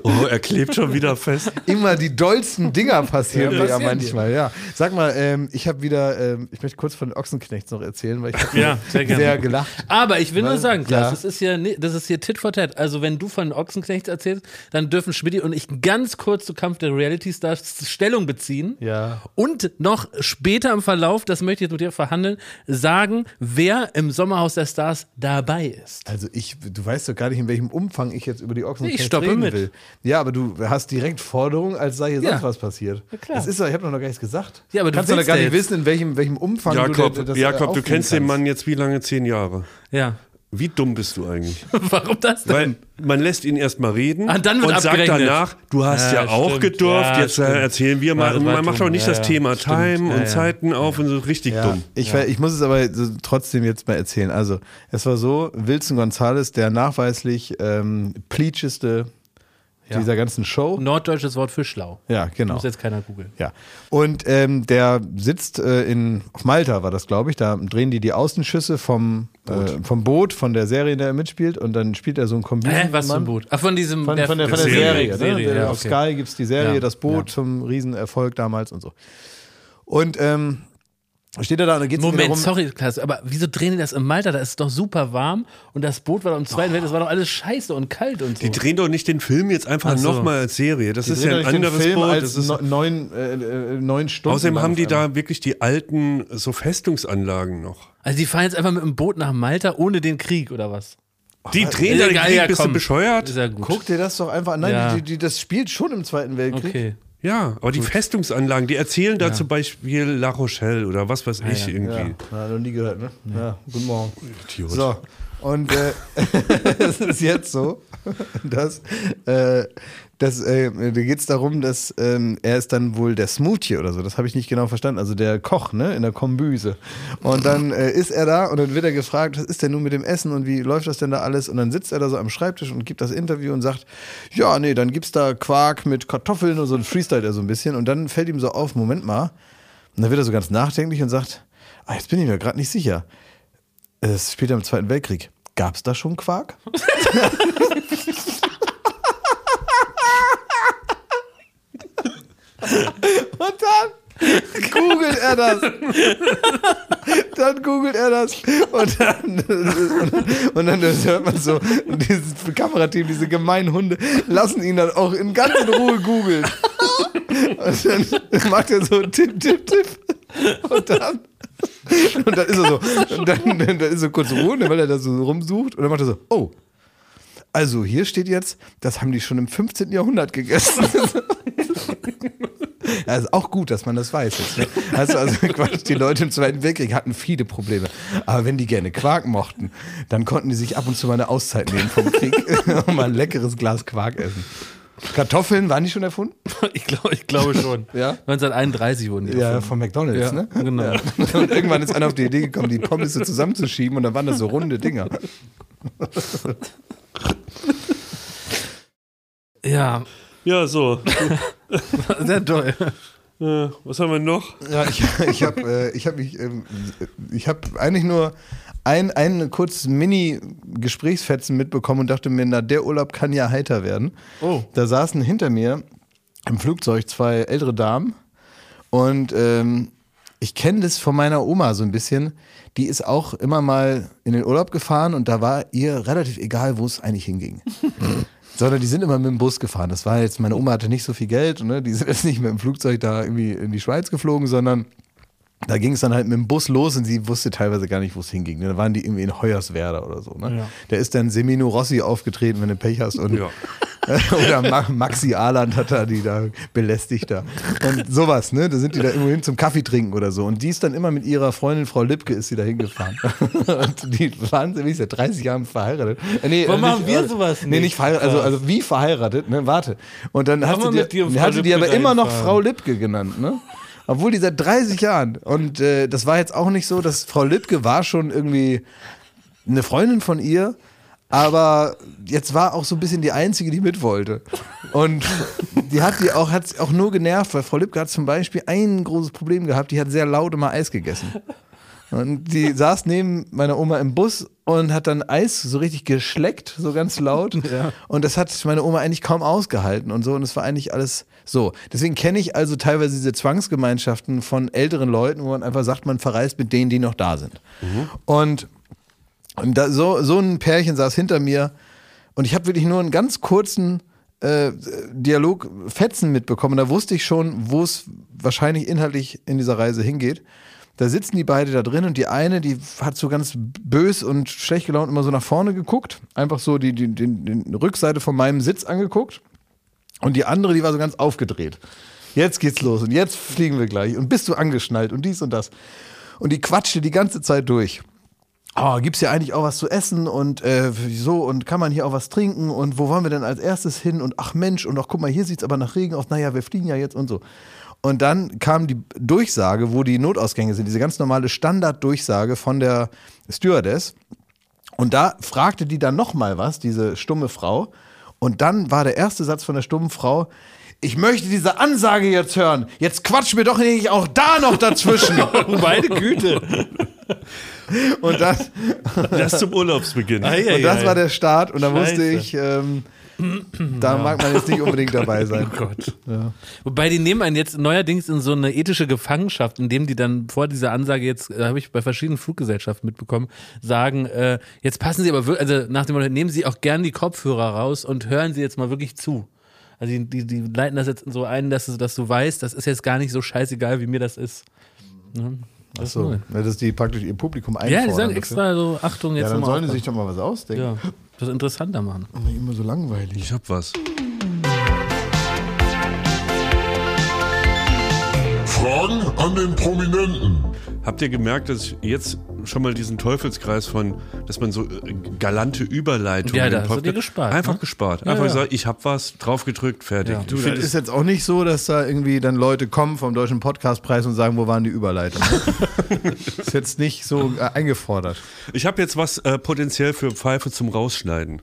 Oh, er klebt schon wieder fest. Immer die dollsten Dinger passieren Ja, mir ja passieren manchmal, ja. Sag mal, ähm, ich habe wieder, ähm, ich möchte kurz von den Ochsenknechts noch erzählen, weil ich habe Ja, sehr sehr gelacht. Aber ich will nur Weil- sagen, Klaas, ja. das ist hier, das ist hier Tit for Tat. Also wenn du von Ochsenknecht erzählst, dann dürfen Schmidt und ich ganz kurz zu Kampf der Reality Stars Stellung beziehen. Ja. Und noch später im Verlauf, das möchte ich jetzt mit dir verhandeln, sagen, wer im Sommerhaus der Stars dabei ist. Also ich, du weißt doch gar nicht, in welchem Umfang ich jetzt über die Ochsenknechts Ich stoppe reden mit. will. Ja, aber du hast direkt Forderungen, als sei hier Ja. sonst was passiert. Ja, klar. Das ist doch, ich habe noch gar nichts gesagt. Ja, aber du kannst doch gar nicht jetzt. wissen, in welchem, welchem Umfang Jakob, du das äh, Jakob du kennst den kannst. Mann jetzt wie lange? Zehn Jahre. Ja. Wie dumm bist du eigentlich? *laughs* Warum das denn? Weil man lässt ihn erstmal reden Ah, dann wird und sagt danach, du hast ja, Ja, auch stimmt. gedurft, Ja, jetzt äh, stimmt. erzählen wir mal. Man macht auch nicht Ja, das Thema stimmt. Time Ja, und ja. Zeiten auf und so richtig Ja, dumm. ich, ich muss es aber trotzdem jetzt mal erzählen. Also, es war so, Wilson Gonzales, der nachweislich ähm, pleatscheste Ja. dieser ganzen Show. Norddeutsches Wort für schlau. Ja, genau. Muss jetzt keiner googeln. Ja. Und ähm, der sitzt äh, in, auf Malta, war das, glaube ich. Da drehen die die Außenschüsse vom Boot. Äh, vom Boot, von der Serie, in der er mitspielt. Und dann spielt er so ein Kombin. Hä, was für ein Boot? Ach, von diesem. Von, von der, von der Serie, Serie. ne? ja, Auf okay. Sky gibt es die Serie, Ja, das Boot ja. zum Riesenerfolg damals und so. Und ähm, steht er da und dann geht es Moment, darum. sorry, Klaas, aber wieso drehen die das in Malta? Da ist es doch super warm und das Boot war doch im Zweiten Weltkrieg, das war doch alles scheiße und kalt und so. Die drehen doch nicht den Film jetzt einfach Ach so. nochmal als Serie. Das Die ist ja ein anderes Film Boot. als Das ist, neun, äh, äh, neun Stunden. außerdem haben die da wirklich die alten so Festungsanlagen noch. also die fahren jetzt einfach mit dem Boot nach Malta ohne den Krieg oder was? Die drehen da den Krieg, ja, bist du bescheuert? Ist ja gut. Guck dir das doch einfach an. Nein, Ja. die, die, das spielt schon im Zweiten Weltkrieg. Okay. Ja, aber die Festungsanlagen, die erzählen da zum Beispiel La Rochelle oder was weiß ich ja. irgendwie. Ja, noch nie gehört, ne? Ja, guten Morgen. Idiot. So, und äh, *laughs* es ist jetzt so, dass, äh, dass äh, da geht es darum, dass ähm, er ist dann wohl der Smoothie oder so, das habe ich nicht genau verstanden, also der Koch, ne, in der Kombüse. Und dann äh, ist er da und dann wird er gefragt, was ist denn nun mit dem Essen und wie läuft das denn da alles? Und dann sitzt er da so am Schreibtisch und gibt das Interview und sagt, ja, nee, dann gibt's da Quark mit Kartoffeln und so ein Freestyle er so ein bisschen und dann fällt ihm so auf, Moment mal, und dann wird er so ganz nachdenklich und sagt, ah, jetzt bin ich mir gerade nicht sicher. Es spielt im Zweiten Weltkrieg. Gab es da schon Quark? *laughs* Und dann googelt er das. Dann googelt er das und dann, und, dann hört man so, und dieses Kamerateam, diese gemeinen Hunde, lassen ihn dann auch in ganz in Ruhe googeln. Und dann macht er so Tipp, Tipp, Tipp. *laughs* Und dann, und dann ist er so, und dann, dann ist so kurz Ruhe, weil er da so rumsucht und dann macht er so, oh. Also hier steht jetzt, das haben die schon im 15. Jahrhundert gegessen. Ja, *laughs* ist auch gut, dass man das weiß jetzt. Ne? Also, also Quatsch, die Leute im Zweiten Weltkrieg hatten viele Probleme. Aber wenn die gerne Quark mochten, dann konnten die sich ab und zu mal eine Auszeit nehmen vom Krieg *laughs* und mal ein leckeres Glas Quark essen. Kartoffeln, waren die schon erfunden? *laughs* Ich glaube ich glaube schon. *laughs* Ja? 1931 wurden die Ja, erfunden. von McDonalds, Ja, ne? genau. Ja. *laughs* Und irgendwann ist einer auf die Idee gekommen, die Pommes so zusammenzuschieben und dann waren das so runde Dinger. Ja, Ja, so. sehr toll. Äh, was haben wir noch? Ja, ich, ich habe äh, ich hab mich, ähm, ich habe eigentlich nur ein, ein kurzes Mini-Gesprächsfetzen mitbekommen und dachte mir, na, der Urlaub kann ja heiter werden. Oh. Da saßen hinter mir im Flugzeug zwei ältere Damen und ähm, ich kenne das von meiner Oma so ein bisschen. Die ist auch immer mal in den Urlaub gefahren und da war ihr relativ egal, wo es eigentlich hinging. *laughs* Sondern die sind immer mit dem Bus gefahren. Das war jetzt, meine Oma hatte nicht so viel Geld, ne? die sind jetzt nicht mit dem Flugzeug da irgendwie in die Schweiz geflogen, sondern da ging es dann halt mit dem Bus los und sie wusste teilweise gar nicht, wo es hinging. ne? Da waren die irgendwie in Hoyerswerda oder so. Ne? Ja. Da ist dann Semino Rossi aufgetreten, wenn du Pech hast. Und, Ja. *laughs* oder Ma Maxi Ahland hat da die da belästigt da. Und sowas, ne? Da sind die da irgendwo hin zum Kaffee trinken oder so. Und die ist dann immer mit ihrer Freundin Frau Lipke ist sie da hingefahren. *laughs* und die waren wie seit 30 Jahren verheiratet. Äh, nee, Warum machen wir äh, sowas Nee, nicht? nicht verheiratet, also, also wie verheiratet, ne? Warte. Und dann hast wir du mit dir die, hast du die aber immer noch Frau Lipke genannt, ne? Obwohl die seit 30 Jahren. Und äh, das war jetzt auch nicht so, dass Frau Lipke war schon irgendwie eine Freundin von ihr, aber jetzt war auch so ein bisschen die einzige, die mit wollte. Und die hat die auch, hat's auch nur genervt, weil Frau Lipke hat zum Beispiel ein großes Problem gehabt, die hat sehr laut immer Eis gegessen. Und die saß neben meiner Oma im Bus und hat dann Eis so richtig geschleckt, so ganz laut. *laughs* Und das hat meine Oma eigentlich kaum ausgehalten und so. Und es war eigentlich alles so. Deswegen kenne ich also teilweise diese Zwangsgemeinschaften von älteren Leuten, wo man einfach sagt, man verreist mit denen, die noch da sind. Und, und da, so, so ein Pärchen saß hinter mir und ich habe wirklich nur einen ganz kurzen äh, Dialog Fetzen mitbekommen. Da wusste ich schon, wo es wahrscheinlich inhaltlich in dieser Reise hingeht. Da sitzen die beide da drin und die eine, die hat so ganz bös und schlecht gelaunt immer so nach vorne geguckt, einfach so die, die, die, die Rückseite von meinem Sitz angeguckt. Und die andere, die war so ganz aufgedreht. Jetzt geht's los und jetzt fliegen wir gleich und bist du angeschnallt und dies und das. Und die quatschte die ganze Zeit durch. Oh, gibt's hier eigentlich auch was zu essen und äh, so und kann man hier auch was trinken und wo wollen wir denn als erstes hin und ach Mensch und ach guck mal, hier sieht's aber nach Regen aus, naja, wir fliegen ja jetzt und so. Und dann kam die Durchsage, wo die Notausgänge sind, diese ganz normale Standarddurchsage von der Stewardess. Und da fragte die dann nochmal was, diese stumme Frau. Und dann war der erste Satz von der stummen Frau, ich möchte diese Ansage jetzt hören. Jetzt quatsch mir doch nicht auch da noch dazwischen. *laughs* Meine Güte. Und dann, Das zum Urlaubsbeginn. *laughs* und das war der Start. Und da wusste ich, ähm, *clears throat* da mag man jetzt nicht unbedingt dabei *laughs* sein. Oh Gott. Wobei die nehmen einen jetzt neuerdings in so eine ethische Gefangenschaft, indem die dann vor dieser Ansage jetzt, da habe ich bei verschiedenen Fluggesellschaften mitbekommen, sagen, äh, jetzt passen Sie aber wirklich, also nach dem Motto, nehmen Sie auch gern die Kopfhörer raus und hören Sie jetzt mal wirklich zu. Also die, die, die leiten das jetzt so ein, dass du, dass du weißt, das ist jetzt gar nicht so scheißegal, wie mir das ist. Ne? Das ist So, neu. ja, dass die praktisch ihr Publikum einfordern. Ja, die sagen extra so, Achtung, jetzt Ja, dann sollen die sich doch mal was ausdenken. Ja, das interessanter machen. Immer so langweilig. Ich hab was. Fragen an den Prominenten. Habt ihr gemerkt, dass ich jetzt schon mal diesen Teufelskreis von, dass man so äh, galante Überleitungen Ja, da hast du dir gespart, Einfach ne? gespart. Ja, Einfach ja. gesagt, ich hab was, draufgedrückt, fertig. Ja. Du, das ist jetzt auch nicht so, dass da irgendwie dann Leute kommen vom Deutschen Podcastpreis und sagen, wo waren die Überleitungen. *laughs* ist jetzt nicht so äh, eingefordert. Ich habe jetzt was äh, potenziell für Pfeife zum Rausschneiden.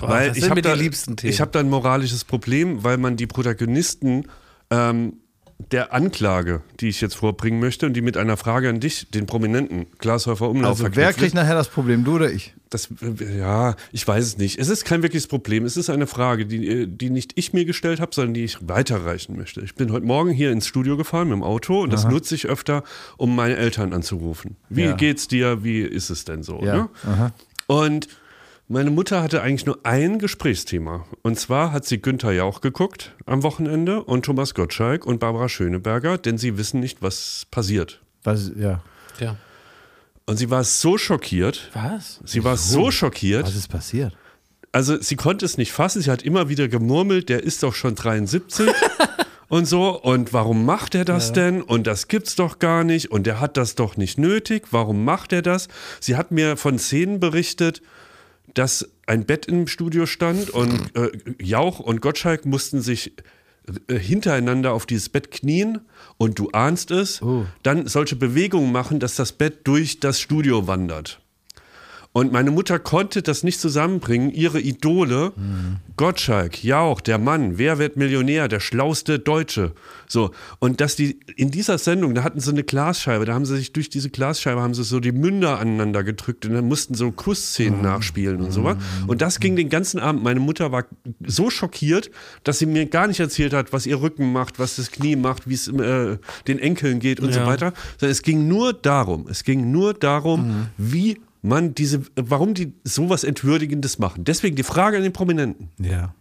weil das ich sind habe mir die da, liebsten Themen. ich habe da ein moralisches Problem, weil man die Protagonisten ähm, der Anklage, die ich jetzt vorbringen möchte und die mit einer Frage an dich, den Prominenten Glashäufer Umlauf Also wer kriegt nachher das Problem, du oder ich? Das, ja, ich weiß es nicht. Es ist kein wirkliches Problem. Es ist eine Frage, die, die nicht ich mir gestellt habe, sondern die ich weiterreichen möchte. Ich bin heute Morgen hier ins Studio gefahren mit dem Auto und das nutze ich öfter, um meine Eltern anzurufen. Wie Ja. geht's dir? Wie ist es denn so? Ja. Ne? Und meine Mutter hatte eigentlich nur ein Gesprächsthema. Und zwar hat sie Günther Jauch geguckt am Wochenende und Thomas Gottschalk und Barbara Schöneberger, denn sie wissen nicht, was passiert. Was, ja. Ja. Und sie war so schockiert. Was? Sie war so schockiert. Was ist passiert? also sie konnte es nicht fassen. Sie hat immer wieder gemurmelt, der ist doch schon 73 *laughs* und so. Und warum macht er das denn? Und das gibt's doch gar nicht. Und der hat das doch nicht nötig. Warum macht er das? Sie hat mir von Szenen berichtet, dass ein Bett im Studio stand und *clears throat* äh, Jauch und Gottschalk mussten sich äh, hintereinander auf dieses Bett knien und du ahnst es, dann solche Bewegungen machen, dass das Bett durch das Studio wandert. Und meine Mutter konnte das nicht zusammenbringen. Ihre Idole, Gottschalk, Jauch, der Mann, Wer wird Millionär, der schlauste Deutsche. So. Und dass die in dieser Sendung, da hatten sie eine Glasscheibe, da haben sie sich durch diese Glasscheibe, haben sie so die Münder aneinander gedrückt und dann mussten so Kussszenen nachspielen und so was. Und das ging den ganzen Abend. Meine Mutter war so schockiert, dass sie mir gar nicht erzählt hat, was ihr Rücken macht, was das Knie macht, wie es äh, den Enkeln geht und so Ja. weiter. Sondern es ging nur darum, es ging nur darum, wie man diese, warum die sowas Entwürdigendes machen. Deswegen die Frage an den Prominenten. Ja.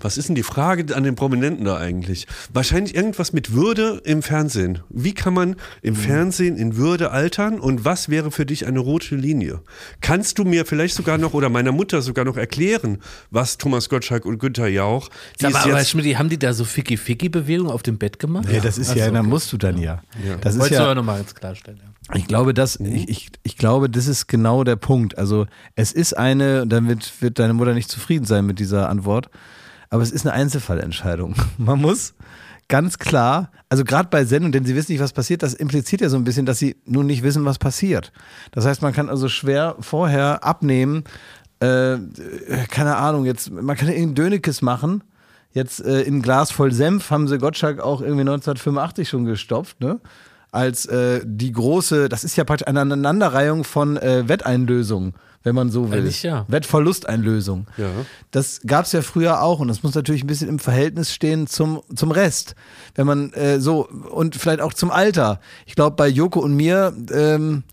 Was ist denn die Frage an den Prominenten da eigentlich? Wahrscheinlich irgendwas mit Würde im Fernsehen. Wie kann man im Fernsehen in Würde altern und was wäre für dich eine rote Linie? Kannst du mir vielleicht sogar noch oder meiner Mutter sogar noch erklären, was Thomas Gottschalk und Günther Jauch, die Sag mal, aber Schmidt, haben die da so Ficky-Ficky-Bewegungen auf dem Bett gemacht? Nee, das ist ja, dann musst du dann ja. Das ist Wolltest du ja, aber nochmal ganz klarstellen. Ja. Ich glaube, das, ich, ich, ich glaube, das ist genau der Punkt. Also es ist eine, dann wird, wird deine Mutter nicht zufrieden sein mit dieser Antwort, aber es ist eine Einzelfallentscheidung. *laughs* Man muss ganz klar, also gerade bei Sendungen, denn sie wissen nicht, was passiert, das impliziert ja so ein bisschen, dass sie nun nicht wissen, was passiert. Das heißt, man kann also schwer vorher abnehmen, äh, keine Ahnung, jetzt, man kann irgendein Dönekes machen. Jetzt äh, in Glas voll Senf haben sie Gottschalk auch irgendwie 1985 schon gestopft, ne? Als äh, die große, das ist ja praktisch eine Aneinanderreihung von äh, Wetteinlösungen, wenn man so will. Ja. Wettverlusteinlösung. Ja. Das gab es ja früher auch und das muss natürlich ein bisschen im Verhältnis stehen zum, zum Rest. Wenn man äh, so und vielleicht auch zum Alter. Ich glaube, bei Joko und mir ähm,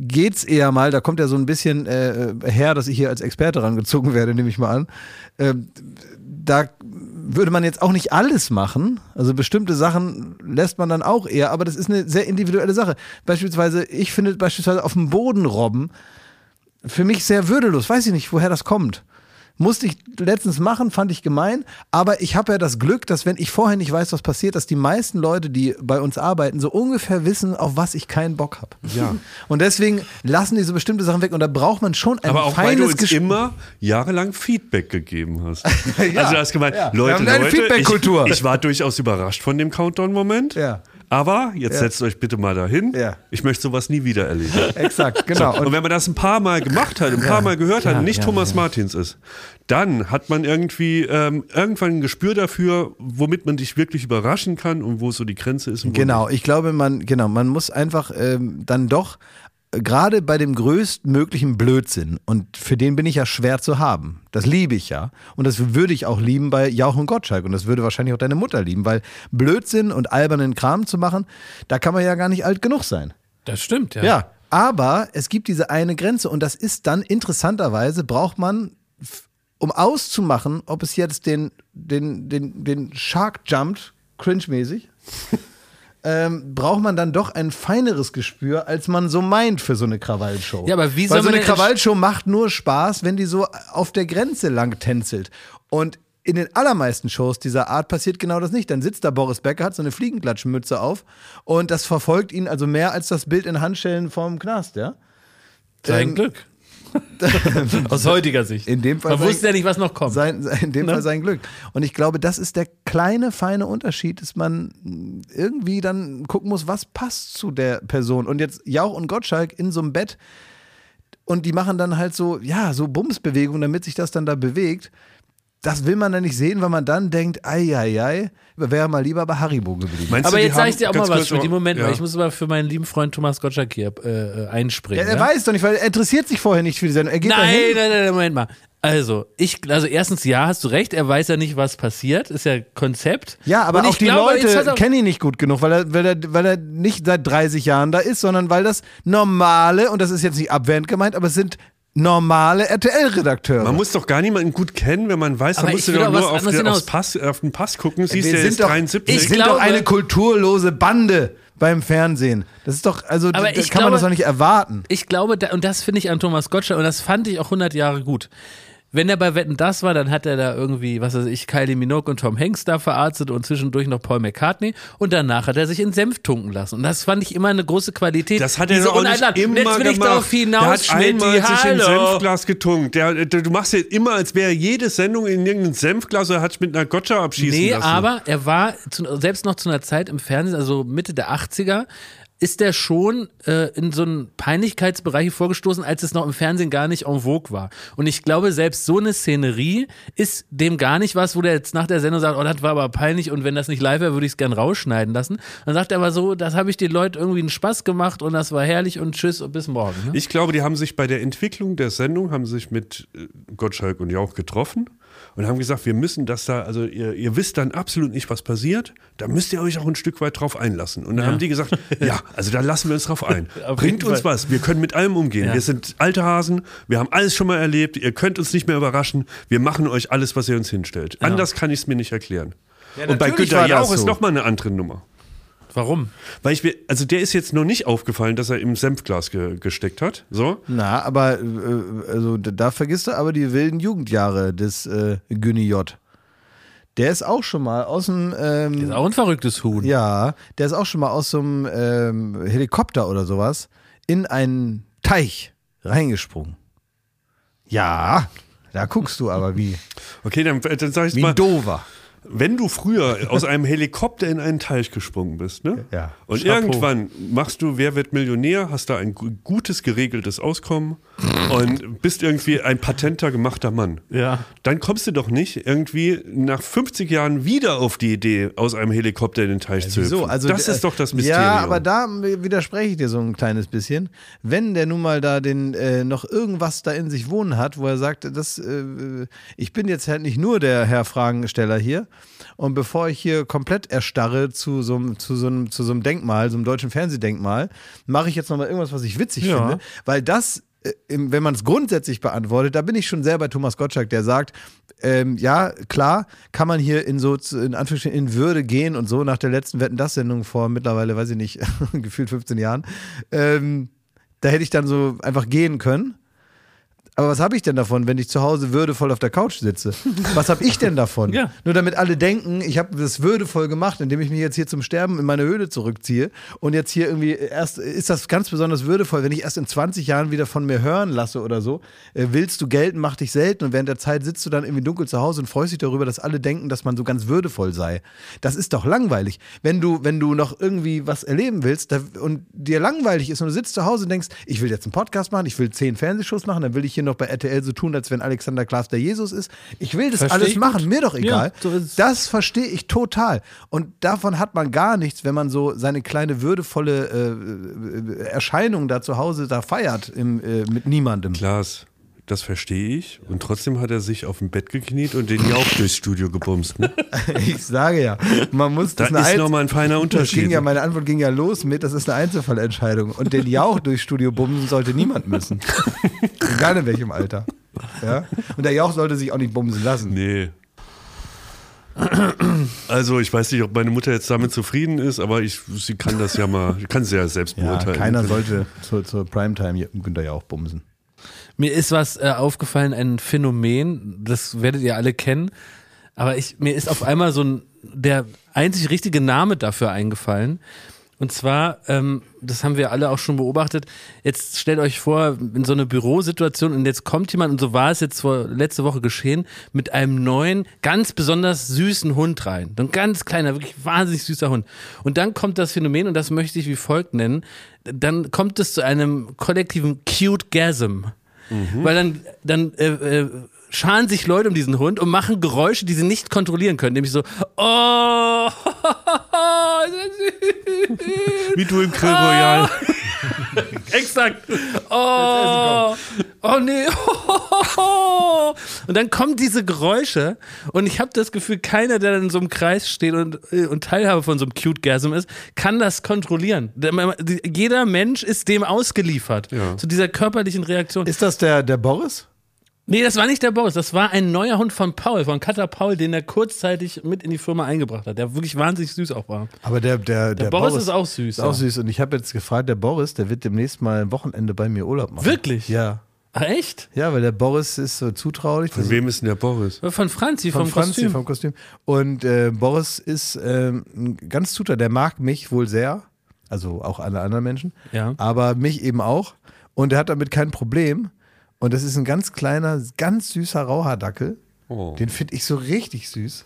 geht's eher mal, da kommt ja so ein bisschen äh, her, dass ich hier als Experte rangezogen werde, nehme ich mal an. Ähm, da würde man jetzt auch nicht alles machen. Also bestimmte Sachen lässt man dann auch eher, aber das ist eine sehr individuelle Sache. Beispielsweise, ich finde beispielsweise auf dem Boden robben für mich sehr würdelos. Weiß ich nicht, woher das kommt. Musste ich letztens machen, fand ich gemein. Aber ich habe ja das Glück, dass wenn ich vorher nicht weiß, was passiert, dass die meisten Leute, die bei uns arbeiten, so ungefähr wissen, auf was ich keinen Bock habe. Ja. *laughs* Und deswegen lassen die so bestimmte Sachen weg. Und da braucht man schon ein aber auch weil du feines uns immer jahrelang Feedback gegeben hast. *laughs* Ja. Also du hast gemeint, Ja. Wir Leute, haben eine Leute, Feedback-Kultur. ich, ich war durchaus überrascht von dem Countdown-Moment. Ja. Aber jetzt Ja. setzt euch bitte mal dahin. Ja. Ich möchte sowas nie wieder erleben. Exakt, genau. Und wenn man das ein paar Mal gemacht hat, ein paar Mal gehört hat, Ja, nicht ja, Thomas ja. Martins ist, dann hat man irgendwie ähm, irgendwann ein Gespür dafür, womit man dich wirklich überraschen kann und wo so die Grenze ist. Genau, ich glaube, man, genau, man muss einfach ähm, dann doch gerade bei dem größtmöglichen Blödsinn, und für den bin ich ja schwer zu haben. Das liebe ich ja. Und das würde ich auch lieben bei Jauch und Gottschalk. Und das würde wahrscheinlich auch deine Mutter lieben, weil Blödsinn und albernen Kram zu machen, da kann man ja gar nicht alt genug sein. Das stimmt, ja. Ja, aber es gibt diese eine Grenze und das ist dann interessanterweise, braucht man, um auszumachen, ob es jetzt den, den, den, den Shark jumpt, cringe-mäßig, ähm, braucht man dann doch ein feineres Gespür, als man so meint für so eine Krawallshow. Ja, aber wie Weil soll so man eine Krawallshow macht nur Spaß, wenn die so auf der Grenze lang tänzelt. Und in den allermeisten Shows dieser Art passiert genau das nicht. Dann sitzt da Boris Becker, hat so eine Fliegenklatschenmütze auf und das verfolgt ihn also mehr als das Bild in Handschellen vorm Knast, ja? Sein Ähm, Glück. *laughs* Aus heutiger Sicht. In dem Fall Man sein- wusste ja nicht, was noch kommt. Sein, sein- in dem Ne? Fall sein Glück. Und ich glaube, das ist der kleine, feine Unterschied, dass man irgendwie dann gucken muss, was passt zu der Person. Und jetzt Jauch und Gottschalk in so einem Bett und die machen dann halt so, ja, so Bumsbewegungen, damit sich das dann da bewegt. Das will man dann nicht sehen, weil man dann denkt, ei, ei, ei, wäre mal lieber bei Haribo geblieben. Meinst Aber jetzt sage ich dir auch mal was für die auch- Moment, ja. ich muss aber für meinen lieben Freund Thomas Gottschalk hier äh, äh, einspringen. Ja, er ja? weiß doch nicht, weil er interessiert sich vorher nicht für die Sendung. Er geht Nein, dahin. nein, nein, nein, Moment mal. Also, ich, also erstens, ja, hast du recht, er weiß ja nicht, was passiert, ist ja Konzept. Ja, aber Und auch ich die glaube, Leute kennen ihn nicht gut genug, weil er, weil, er, weil er nicht seit 30 Jahren da ist, sondern weil das normale, und das ist jetzt nicht abwertend gemeint, aber es sind normale RTL-Redakteure. Man muss doch gar niemanden gut kennen, wenn man weiß, Aber da musst du doch auf nur auf, den, Pass, auf den Pass gucken, siehst wir du, der sind ist doch, 73. wir Ich sind glaube- doch eine kulturlose Bande beim Fernsehen. Das ist doch, also Aber da ich kann man glaube- das doch nicht erwarten. Ich glaube, da, und das finde ich an Thomas Gottschalk, und das fand ich auch 100 Jahre gut. Wenn er bei Wetten das war, dann hat er da irgendwie, was weiß ich, Kylie Minogue und Tom Hanks da verarztet und zwischendurch noch Paul McCartney und danach hat er sich in Senf tunken lassen. Und das fand ich immer eine große Qualität. Das hat er Diese auch nicht Uneinlad- immer Jetzt will ich gemacht. darauf hinaus, der hat einmal Schmidti, sich in hallo. Senfglas getunkt. Der, der, du machst ja immer, als wäre jede Sendung in irgendeinem Senfglas oder hat mit einer Gotcha abschießen Nee, lassen. aber er war zu, selbst noch zu einer Zeit im Fernsehen, also Mitte der 80er, ist der schon äh, in so einen Peinlichkeitsbereich vorgestoßen, als es noch im Fernsehen gar nicht en vogue war. Und ich glaube, selbst so eine Szenerie ist dem gar nicht was, wo der jetzt nach der Sendung sagt, oh, das war aber peinlich und wenn das nicht live wäre, würde ich es gern rausschneiden lassen. Dann sagt er aber so, das habe ich den Leuten irgendwie einen Spaß gemacht und das war herrlich und tschüss und bis morgen. Ne? Ich glaube, die haben sich bei der Entwicklung der Sendung, haben sich mit äh, Gottschalk und Jauch getroffen und haben gesagt, wir müssen das da, also ihr, ihr wisst dann absolut nicht, was passiert, da müsst ihr euch auch ein Stück weit drauf einlassen. Und dann haben die gesagt, *laughs* ja, also da lassen wir uns drauf ein. *laughs* Bringt uns was, wir können mit allem umgehen. Ja. Wir sind alte Hasen, wir haben alles schon mal erlebt, ihr könnt uns nicht mehr überraschen, wir machen euch alles, was ihr uns hinstellt. Anders kann ich es mir nicht erklären. und bei das Jauch ist so. nochmal eine andere Nummer. Warum? Weil ich mir, also der ist jetzt noch nicht aufgefallen, dass er im Senfglas ge gesteckt hat. So. Na, aber äh, also da, vergisst du aber die wilden Jugendjahre des äh, Günni J. Der ist auch schon mal aus dem ähm, Ist auch ein verrücktes Huhn. Ja, der ist auch schon mal aus so einem ähm, Helikopter oder sowas in einen Teich reingesprungen. Ja, da guckst du aber wie, Okay, dann, dann sag ich wie mal, ein Dover. Wenn du früher aus einem Helikopter in einen Teich gesprungen bist, ne? Ja. Und Chapeau. irgendwann machst du Wer wird Millionär, hast da ein gu- gutes, geregeltes Auskommen und bist irgendwie ein patenter, gemachter Mann. Ja. Dann kommst du doch nicht irgendwie nach 50 Jahren wieder auf die Idee, aus einem Helikopter in den Teich zu Wieso? hüpfen. Also, das äh, ist doch das Mysterium. Ja, aber da widerspreche ich dir so ein kleines bisschen. Wenn der nun mal da den äh, noch irgendwas da in sich wohnen hat, wo er sagt, das, äh, ich bin jetzt halt nicht nur der Herr Fragensteller hier. Und bevor ich hier komplett erstarre zu so, einem- zu so, einem, zu so einem Denkmal, so einem deutschen Fernsehdenkmal, mache ich jetzt nochmal irgendwas, was ich witzig Ja. finde. Weil das äh, wenn man es grundsätzlich beantwortet, da bin ich schon sehr bei Thomas Gottschalk, der sagt, ähm, ja, klar, kann man hier in so, in Anführungsstrichen, in Würde gehen und so nach der letzten Wetten, das Sendung vor mittlerweile, weiß ich nicht, *laughs* gefühlt 15 Jahren, ähm, da hätte ich dann so einfach gehen können. Aber was habe ich denn davon, wenn ich zu Hause würdevoll auf der Couch sitze? Was habe ich denn davon? *laughs* Ja. Nur damit alle denken, ich habe das würdevoll gemacht, indem ich mich jetzt hier zum Sterben in meine Höhle zurückziehe. Und jetzt hier irgendwie erst ist das ganz besonders würdevoll, wenn ich erst in 20 Jahren wieder von mir hören lasse oder so. Äh, willst du gelten, mach dich selten. Und während der Zeit sitzt du dann irgendwie dunkel zu Hause und freust dich darüber, dass alle denken, dass man so ganz würdevoll sei. Das ist doch langweilig. Wenn du, wenn du noch irgendwie was erleben willst da, und dir langweilig ist und du sitzt zu Hause und denkst, ich will jetzt einen Podcast machen, ich will zehn Fernsehshows machen, dann will ich hier noch bei RTL so tun, als wenn Alexander Klaas der Jesus ist. Ich will das Versteh alles machen, gut. mir doch egal. Ja, so. Das verstehe ich total. Und davon hat man gar nichts, wenn man so seine kleine würdevolle äh, äh, Erscheinung da zu Hause da feiert im, äh, mit niemandem. Klaas, das verstehe ich. Und trotzdem hat er sich auf dem Bett gekniet und den Jauch durchs Studio gebumst. Ne? *laughs* Ich sage ja, man muss Da das eine ist nochmal ein feiner *laughs* Das Unterschied. ging ja, meine Antwort ging ja los mit, das ist eine Einzelfallentscheidung. Und den Jauch durchs Studio bumsen sollte niemand müssen. *laughs* Egal in welchem Alter. Ja? Und der Jauch sollte sich auch nicht bumsen lassen. Nee. Also ich weiß nicht, ob meine Mutter jetzt damit zufrieden ist, aber ich, sie kann das ja mal, kann sie ja selbst Ja, beurteilen. keiner sollte zur, zur Primetime Günther Jauch bumsen. Mir ist was äh, aufgefallen, ein Phänomen, das werdet ihr alle kennen, aber ich, mir ist auf einmal so ein, der einzig richtige Name dafür eingefallen. Und zwar, ähm, das haben wir alle auch schon beobachtet, jetzt stellt euch vor, in so eine Bürosituation und jetzt kommt jemand, und so war es jetzt vor letzte Woche geschehen, mit einem neuen, ganz besonders süßen Hund rein. So ein ganz kleiner, wirklich wahnsinnig süßer Hund. Und dann kommt das Phänomen, und das möchte ich wie folgt nennen, dann kommt es zu einem kollektiven Cute-Gasm. Weil dann, dann äh, äh, scharen sich Leute um diesen Hund und machen Geräusche, die sie nicht kontrollieren können. Nämlich so, oh, ist das süß. Wie du im Grill Royal. *laughs* Exakt. Oh, oh nee. *laughs* Und dann kommen diese Geräusche und ich habe das Gefühl, keiner, der in so einem Kreis steht und, und Teilhabe von so einem Cute Gasm ist, kann das kontrollieren. Der- Jeder Mensch ist dem ausgeliefert. Ja. Zu dieser körperlichen Reaktion. Ist das der, der Boris? Nee, das war nicht der Boris, das war ein neuer Hund von Paul, von Cutter Paul, den er kurzzeitig mit in die Firma eingebracht hat, der wirklich wahnsinnig süß auch war. Aber der, der, der, Boris ist auch süß, Ist auch ja. süß. Und ich habe jetzt gefragt, der Boris, der wird demnächst mal ein Wochenende bei mir Urlaub machen. Wirklich? Ja. Ach, echt? Ja, weil der Boris ist so zutraulich. Von wem ist denn der Boris? Von Franzi, Von vom Franzi, Kostüm. vom Kostüm. Und äh, Boris ist ähm, ein ganz zutraulich. Der mag mich wohl sehr. Also auch alle anderen Menschen. Ja. Aber mich eben auch. Und er hat damit kein Problem. Und das ist ein ganz kleiner, ganz süßer Rauhaardackel. Oh. Den finde ich so richtig süß.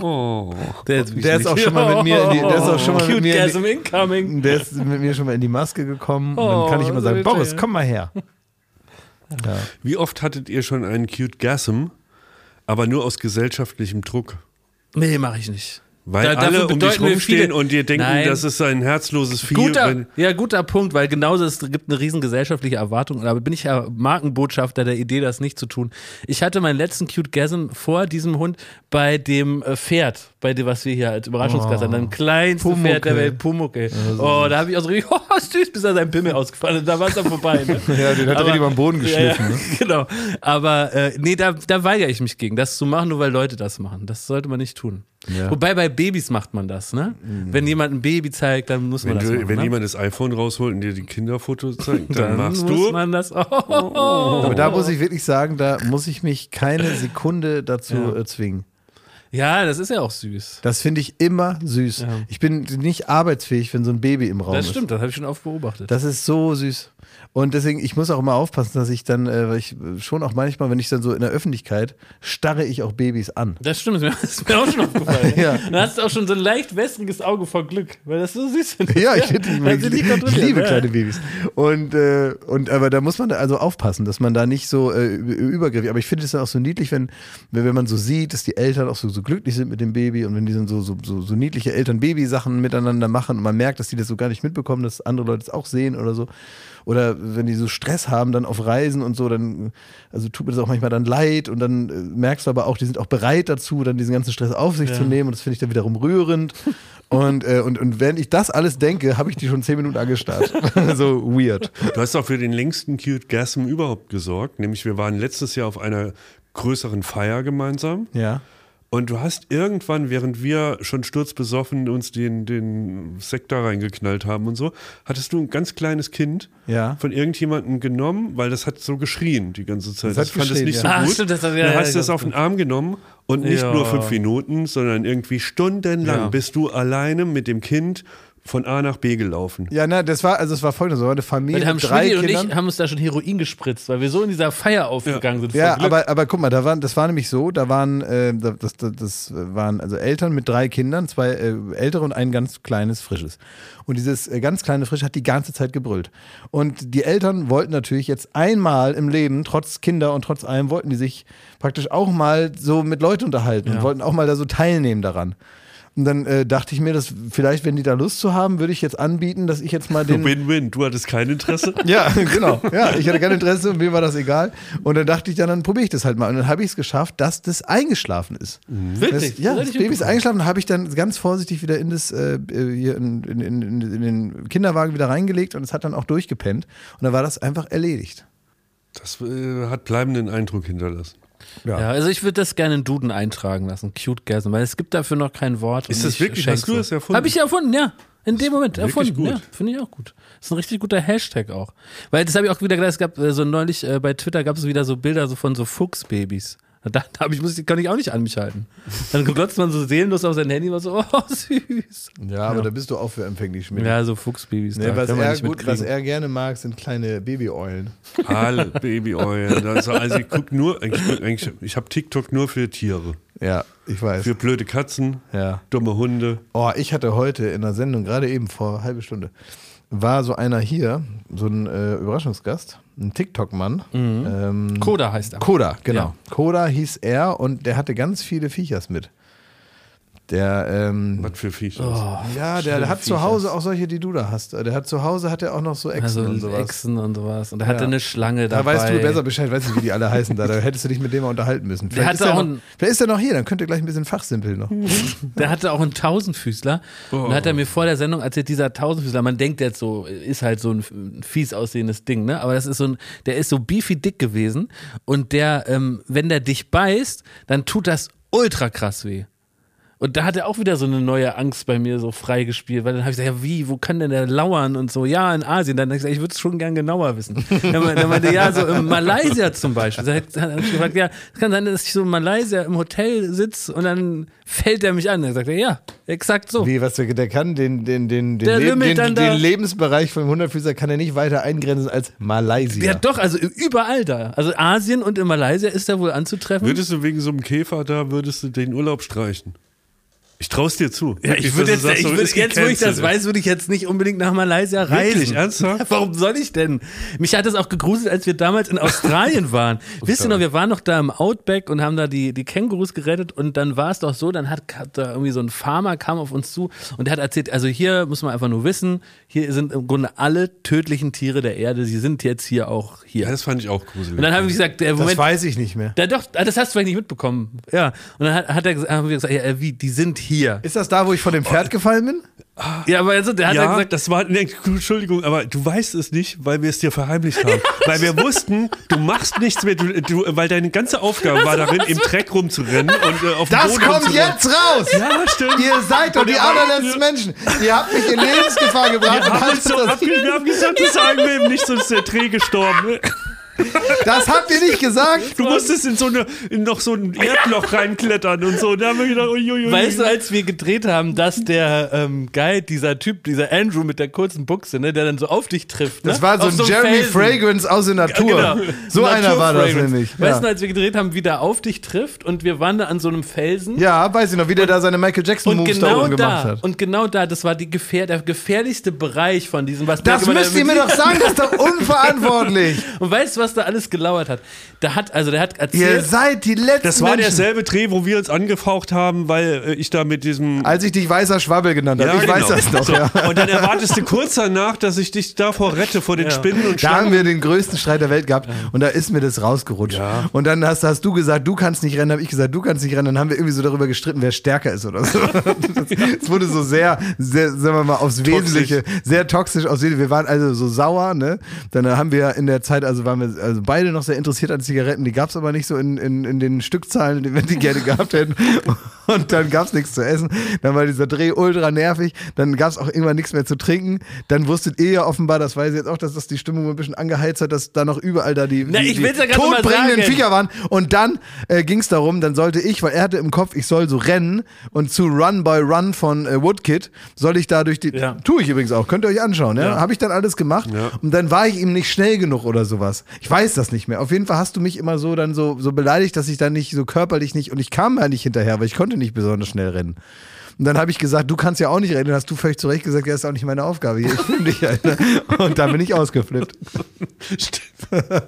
Oh. Der, Der ist auch schon mal mit mir in die, der ist auch schon mal mit mir in Gasm incoming. die, der ist mit mir schon mal in die Maske gekommen. und Oh, dann kann ich immer so sagen. Boris, komm mal her. Ja. Wie oft hattet ihr schon einen Cute Gasm, aber nur aus gesellschaftlichem Druck? Nee, mache ich nicht. Weil Da- alle um dich rumstehen und dir denken, Nein. das ist ein herzloses Vieh. Guter, wenn- ja, guter Punkt, weil genauso es gibt eine riesen gesellschaftliche Erwartung. Aber bin ich ja Markenbotschafter der Idee, das nicht zu tun. Ich hatte meinen letzten Cute Gasm vor diesem Hund bei dem äh, Pferd, bei dem, was wir hier als Überraschungsgast haben. Dem kleinsten Pumuckl. Pferd der Welt, Pumuckel. Oh, da habe ich auch so richtig, *laughs* oh, süß, bis er sein Pimmel ausgefallen ist. Da war es dann vorbei. Ne? *laughs* Ja, den hat er richtig am Boden Ja, *laughs* ja, geschliffen. Ne? genau. Aber äh, nee, da, da weigere ich mich gegen, das zu machen, nur weil Leute das machen. Das sollte man nicht tun. Ja. Wobei bei Babys macht man das, ne? Wenn jemand ein Baby zeigt, dann muss man Wenn, das du, machen. wenn ne? jemand das iPhone rausholt und dir die Kinderfotos zeigt, dann, dann machst muss du. man das auch. Aber da muss ich wirklich sagen, da muss ich mich keine Sekunde dazu Ja. äh, zwingen. Ja, das ist ja auch süß. Das finde ich immer süß. Ja. Ich bin nicht arbeitsfähig, wenn so ein Baby im Raum Das ist. stimmt, das habe ich schon oft beobachtet. Das ist so süß. Und deswegen, ich muss auch immer aufpassen, dass ich dann, äh, weil ich äh, schon auch manchmal, wenn ich dann so in der Öffentlichkeit, starre ich auch Babys an. Das stimmt, das ist mir, *laughs* auch schon aufgefallen. *laughs* Ja. Hast du auch schon so ein leicht wässriges Auge vor Glück, weil das so süß ist. Ja, ich, finde, ich, nicht ich, ich liebe ja. kleine Babys. Und, äh, und aber da muss man also aufpassen, dass man da nicht so äh, übergriffig. Aber ich finde es dann auch so niedlich, wenn, wenn wenn man so sieht, dass die Eltern auch so, so glücklich sind mit dem Baby und wenn die dann so, so, so, so niedliche Eltern-Baby-Sachen miteinander machen und man merkt, dass die das so gar nicht mitbekommen, dass andere Leute es auch sehen oder so. Oder wenn die so Stress haben dann auf Reisen und so, dann also tut mir das auch manchmal dann leid und dann äh, merkst du aber auch, die sind auch bereit dazu, dann diesen ganzen Stress auf sich zu nehmen und das finde ich dann wiederum rührend. Und, äh, und, und während ich das alles denke, habe ich die schon zehn Minuten angestarrt. *laughs* so weird. Du hast auch für den längsten Cute Gasm überhaupt gesorgt. Nämlich, wir waren letztes Jahr auf einer größeren Feier gemeinsam. Ja. Und du hast irgendwann, während wir schon sturzbesoffen uns den, den Sekt da reingeknallt haben und so, hattest du ein ganz kleines Kind Ja. von irgendjemandem genommen, weil das hat so geschrien die ganze Zeit. Das hat Das fand es nicht ja. so Ah, gut. stimmt, das hat- ja, dann ja, hast du es auf den Arm genommen und nicht Ja. nur fünf Minuten, sondern irgendwie stundenlang Ja. bist du alleine mit dem Kind von A nach B gelaufen. Ja, na, das war, also es war folgendes, es war eine Familie Wir haben mit drei Schmidti und Kindern. ich haben uns da schon Heroin gespritzt, weil wir so in dieser Feier aufgegangen sind. vor Ja, aber, aber guck mal, da waren, das war nämlich so, da waren, äh, das, das, das waren also Eltern mit drei Kindern, zwei äh, ältere und ein ganz kleines, frisches. Und dieses äh, ganz kleine Frisch hat die ganze Zeit gebrüllt. Und die Eltern wollten natürlich jetzt einmal im Leben, trotz Kinder und trotz allem, wollten die sich praktisch auch mal so mit Leuten unterhalten und Ja. wollten auch mal da so teilnehmen daran. Und dann äh, dachte ich mir, dass vielleicht, wenn die da Lust zu haben, würde ich jetzt anbieten, dass ich jetzt mal den. *laughs* Win-win. Du hattest kein Interesse. *laughs* Ja, genau. Ja, ich hatte kein Interesse und mir war das egal. Und dann dachte ich, dann, dann probiere ich das halt mal. Und dann habe ich es geschafft, dass das eingeschlafen ist. Wirklich? Das, ja, Das Baby ist eingeschlafen, habe ich dann ganz vorsichtig wieder in das äh, hier in, in, in, in, in den Kinderwagen wieder reingelegt und es hat dann auch durchgepennt. Und dann war das einfach erledigt. Das äh, hat bleibenden Eindruck hinterlassen. Ja, also ich würde das gerne in Duden eintragen lassen, Cute Gasm, weil es gibt dafür noch kein Wort. Ist das ich wirklich- hast du das erfunden? Habe ich erfunden, ja. In dem Moment erfunden, gut. ja. Finde ich auch gut. Das ist ein richtig guter Hashtag auch. Weil das habe ich auch wieder gedacht, es gab äh, so neulich äh, bei Twitter gab es wieder so Bilder so von so Fuchsbabys. Da, da ich, muss, kann ich auch nicht an mich halten. Dann glotzt man so seelenlos auf sein Handy und so, oh, *laughs* süß. Ja, aber da bist du auch für empfänglich, Schmidt. Ja, so Fuchsbabys. Nee, da was, er gut, was er gerne mag, sind kleine Babyeulen. Alle *laughs* Babyeulen. Also, also ich guck nur, eigentlich, eigentlich, ich habe TikTok nur für Tiere. Ja, ich weiß. Für blöde Katzen, Ja. dumme Hunde. Oh, ich hatte heute in der Sendung, gerade eben vor einer halben Stunde, war so einer hier, so ein äh, Überraschungsgast, ein TikTok-Mann. Ähm, Koda heißt er. Koda, genau. Ja. Koda hieß er und der hatte ganz viele Viechers mit. Der, ähm, Was für Viecher. Oh, ja, der, der hat zu Hause auch solche, die du da hast. Der hat zu Hause hat er auch noch so Echsen Also und sowas. Echsen und sowas. Und er hatte Ja. eine Schlange Da dabei. weißt du besser Bescheid, weißt du, wie die alle heißen da. Da hättest du dich mit dem mal unterhalten müssen. Vielleicht, hatte ist, er auch noch, ein- vielleicht ist er noch hier, dann könnt ihr gleich ein bisschen fachsimpeln noch. *laughs* Der hatte auch einen Tausendfüßler. Und hat er mir vor der Sendung erzählt, dieser Tausendfüßler, man denkt jetzt so, ist halt so ein fies aussehendes Ding, ne? Aber das ist so ein, der ist so beefy dick gewesen. Und der, ähm, wenn der dich beißt, dann tut das ultra krass weh. Und da hat er auch wieder so eine neue Angst bei mir so freigespielt, weil dann habe ich gesagt, ja wie, wo kann denn der lauern und so, ja, in Asien. Dann habe ich gesagt, ich würde es schon gern genauer wissen. *laughs* Dann meinte- dann meinte er, ja, so in Malaysia zum Beispiel. Dann habe ich gefragt, ja, es kann sein, dass ich so in Malaysia im Hotel sitze und dann fällt er mich an. Dann sagt er, ja, exakt so. Wie, was der, der kann, den, den, den, den, Der Leb- lümmelt den, den. Lebensbereich von Hundertfüßer kann er nicht weiter eingrenzen als Malaysia. Ja, doch, also überall da. Also Asien und in Malaysia ist er wohl anzutreffen. Würdest du wegen so einem Käfer da, würdest du den Urlaub streichen? Ich trau's dir zu. ja, ich würde jetzt, ich würd, jetzt, wo ich das weiß, würde ich jetzt nicht unbedingt nach Malaysia reisen. Wirklich? *laughs* Ernsthaft? Warum soll ich denn? Mich hat es auch gegruselt, als wir damals in Australien *laughs* waren. Wisst ihr noch, wir waren noch da im Outback und haben da die, die Kängurus gerettet und dann war es doch so, dann hat, hat da irgendwie so ein Farmer kam auf uns zu und der hat erzählt, also hier muss man einfach nur wissen, hier sind im Grunde alle tödlichen Tiere der Erde, sie sind jetzt hier auch hier. Ja, das fand ich auch gruselig. und dann habe ich gesagt, das Moment, weiß ich nicht mehr. da doch, ah, das hast du vielleicht nicht mitbekommen. Ja. Und dann hat, hat er gesagt, haben wir gesagt, ja, wie, die sind hier. Ist das da, wo ich von dem Pferd gefallen bin? Ja, aber also, der hat ja, ja, gesagt, das war, nee, Entschuldigung, aber du weißt es nicht, weil wir es dir verheimlicht haben. *laughs* weil wir wussten, du machst nichts mehr, du, du, weil deine ganze Aufgabe war darin, im Dreck rumzurennen und äh, auf dem Das Boden kommt jetzt raus! Ja, stimmt. Ihr seid doch Und die er allerletzten Menschen. Ihr habt mich in *laughs* Lebensgefahr gebracht. Wir haben, so das, abge wir haben gesagt, das sagen wir ihm nicht, sonst ist der Dreh gestorben. Das habt ihr nicht gesagt. Du musstest in so eine, in noch so ein Erdloch reinklettern und so. Da haben wir gedacht, uiuiui. weißt du, als wir gedreht haben, dass der ähm, Guide, dieser Typ, dieser Andrew mit der kurzen Buchse, ne, der dann so auf dich trifft. Ne? Das war so Auf ein Jeremy Felsen. Fragrance aus der Natur. Ja, genau. So einer war das Naturfragrance. nämlich. Weißt du, Ja. als wir gedreht haben, wie der auf dich trifft und wir waren da an so einem Felsen. ja, weiß ich noch, wie der da seine Michael Jackson Und Moves da genau oben gemacht da, hat. und genau da, das war die gefähr der gefährlichste Bereich von diesem, was Das müsst ihr mir doch sagen, das ist doch *laughs* unverantwortlich. Und weißt du, was da alles gelauert hat? Da hat, also der hat Ihr erzählt, seid die letzten das war Menschen. derselbe Dreh, wo wir uns angefaucht haben, weil äh, ich da mit diesem. Als ich dich weißer Schwabbel genannt habe. Ja, ich genau. weiß das noch, So. ja. Und dann erwartest du kurz danach, dass ich dich davor rette, vor den Spinnen und Da haben Schlangen. wir den größten Streit der Welt gehabt und da ist mir das rausgerutscht. Und dann hast, hast du gesagt, du kannst nicht rennen, habe ich gesagt, du kannst nicht rennen. Dann haben wir irgendwie so darüber gestritten, wer stärker ist oder so. *laughs* Es wurde so sehr, sehr, sagen wir mal, aufs Wesentliche, sehr toxisch aus. Wir waren also so sauer, ne? Dann haben wir in der Zeit, also waren wir also beide noch sehr interessiert an Zigaretten, die gab es aber nicht so in, in, in den Stückzahlen, die wir die gerne gehabt hätten. *laughs* Und dann gab es nichts zu essen. Dann war dieser Dreh ultra nervig. Dann gab es auch irgendwann nichts mehr zu trinken. Dann wusstet ihr ja offenbar, das weiß ich jetzt auch, dass das die Stimmung ein bisschen angeheizt hat, dass da noch überall da die, Na, die, ich die ja todbringenden. Viecher waren. Und dann äh, ging es darum, dann sollte ich, weil er hatte im Kopf, ich soll so rennen und zu Run by Run von äh, Woodkid soll ich da durch die. Ja. Tue ich übrigens auch, könnt ihr euch anschauen. Ja? Habe ich dann alles gemacht und dann war ich ihm nicht schnell genug oder sowas. Ich weiß das nicht mehr. Auf jeden Fall hast du mich immer so dann so, so beleidigt, dass ich dann nicht so körperlich nicht und ich kam ja nicht hinterher, weil ich konnte nicht besonders schnell rennen. Und dann habe ich gesagt, du kannst ja auch nicht rennen. Und hast du völlig zu Recht gesagt, ja, ist auch nicht meine Aufgabe hier. Ich filme dich. Ne? Und dann bin ich ausgeflippt. *laughs*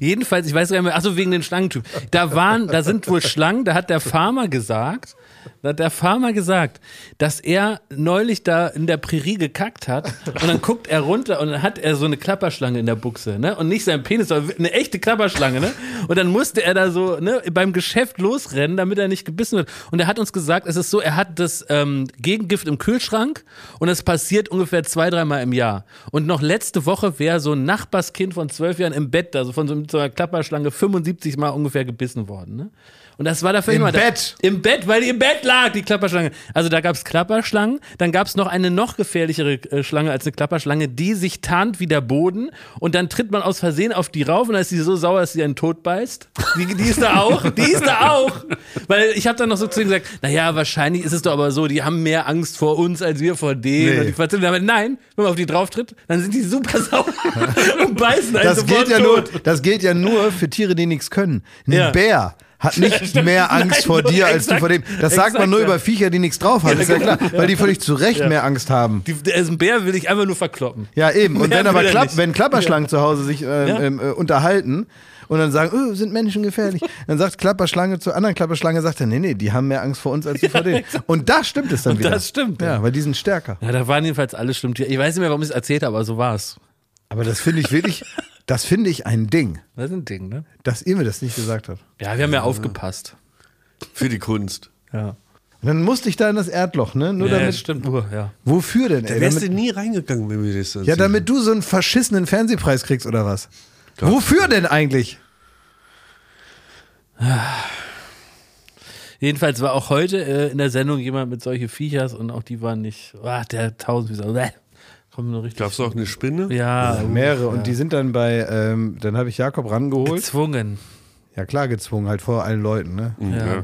Jedenfalls, ich weiß gar nicht mehr, achso, wegen den Schlangentypen. Da waren, da sind wohl Schlangen, da hat der Farmer gesagt, da hat der Farmer gesagt, dass er neulich da in der Prärie gekackt hat und dann guckt er runter und dann hat er so eine Klapperschlange in der Buchse, ne? Und nicht sein Penis, sondern eine echte Klapperschlange, ne? Und dann musste er da so, ne, beim Geschäft losrennen, damit er nicht gebissen wird. Und er hat uns gesagt, es ist so, er hat das ähm, Gegengift im Kühlschrank und es passiert ungefähr zwei, dreimal im Jahr. Und noch letzte Woche wäre so ein Nachbarskind von zwölf Jahren im Bett, also von so, einer Klapperschlange 75 Mal ungefähr gebissen worden, ne? Und das war dafür Im immer Bett? Im Bett, weil die im Bett lag, die Klapperschlange. Also da gab es Klapperschlangen, dann gab es noch eine noch gefährlichere äh, Schlange als eine Klapperschlange, die sich tarnt wie der Boden und dann tritt man aus Versehen auf die rauf und dann ist sie so sauer, dass sie einen Tod beißt. Die, die ist da auch, die ist da auch. Weil ich habe dann noch so zu ihm gesagt, naja, wahrscheinlich ist es doch aber so, die haben mehr Angst vor uns als wir vor denen. Nee. Und die verzählen damit, nein, wenn man auf die drauf tritt, dann sind die super sauer *laughs* und beißen einen Das gilt, ja nur, tot. das gilt ja nur für Tiere, die nichts können. Ein Ja. Bär hat nicht *laughs* mehr Angst Nein, vor dir als du exakt- vor dem. Das sagt man exakt, nur ja. über Viecher, die nichts drauf haben, ist ja klar, weil die völlig zu Recht mehr Angst haben. Die, der ist ein Bär, will ich einfach nur verkloppen. Ja, eben. Und *laughs* wenn aber er Klapp, wenn Klapperschlangen zu Hause sich ähm, Ja. ähm, äh, unterhalten und dann sagen, oh, sind Menschen gefährlich, dann sagt Klapperschlange zur anderen Klapperschlange, sagt er, nee, nee, die haben mehr Angst vor uns als wir vor denen. Und da stimmt es dann Und wieder. das stimmt, Ja, ja. weil die sind stärker. Ja, da waren jedenfalls alle Stimmtiere. Ich weiß nicht mehr, warum ich es erzählt habe, aber so war es. Aber das finde ich wirklich, das finde ich ein Ding, Das ist ein Ding, ne? dass ihr mir das nicht gesagt habt. Ja, wir haben ja aufgepasst. Für die Kunst. Ja. Und dann musste ich da in das Erdloch, ne? Nur ja, damit. stimmt. Uh, ja. Wofür denn, Da wärst du Damit, nie reingegangen, wenn wir das so ja, damit du so einen verschissenen Fernsehpreis kriegst oder was? Wofür denn eigentlich? Jedenfalls war auch heute äh, in der Sendung jemand mit solche Viechers und auch die waren nicht. Ah, der tausend wie so. Kommt nur richtig. Gab's auch eine Spinne? Ja, uh, Mehrere. Und die sind dann bei, ähm, dann habe ich Jakob rangeholt. gezwungen. Ja, klar gezwungen, halt vor allen Leuten, ne? Ja.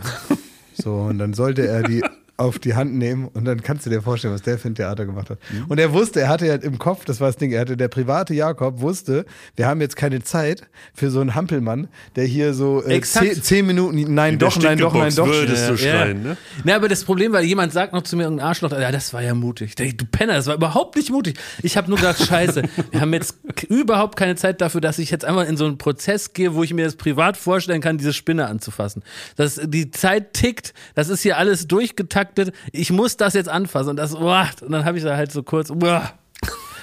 So, und dann sollte er die *laughs* auf die Hand nehmen und dann kannst du dir vorstellen, was der für ein Theater gemacht hat. Und er wusste, er hatte ja im Kopf, das war das Ding, er hatte der private Jakob wusste, wir haben jetzt keine Zeit für so einen Hampelmann, der hier so äh, zehn, zehn Minuten, nein, doch, nein, doch, nein, doch. würdest du Ja. schreien, ne? Na, aber das Problem war, jemand sagt noch zu mir, irgendein Arschloch, ja, das war ja mutig. Ich denk, Du Penner, das war überhaupt nicht mutig. Ich habe nur gedacht, *laughs* scheiße, wir haben jetzt überhaupt keine Zeit dafür, dass ich jetzt einmal in so einen Prozess gehe, wo ich mir das privat vorstellen kann, diese Spinne anzufassen. Das, die Zeit tickt, das ist hier alles durchgetaktet. Ich muss das jetzt anfassen. Und das, uah, und dann habe ich da halt so kurz, uah.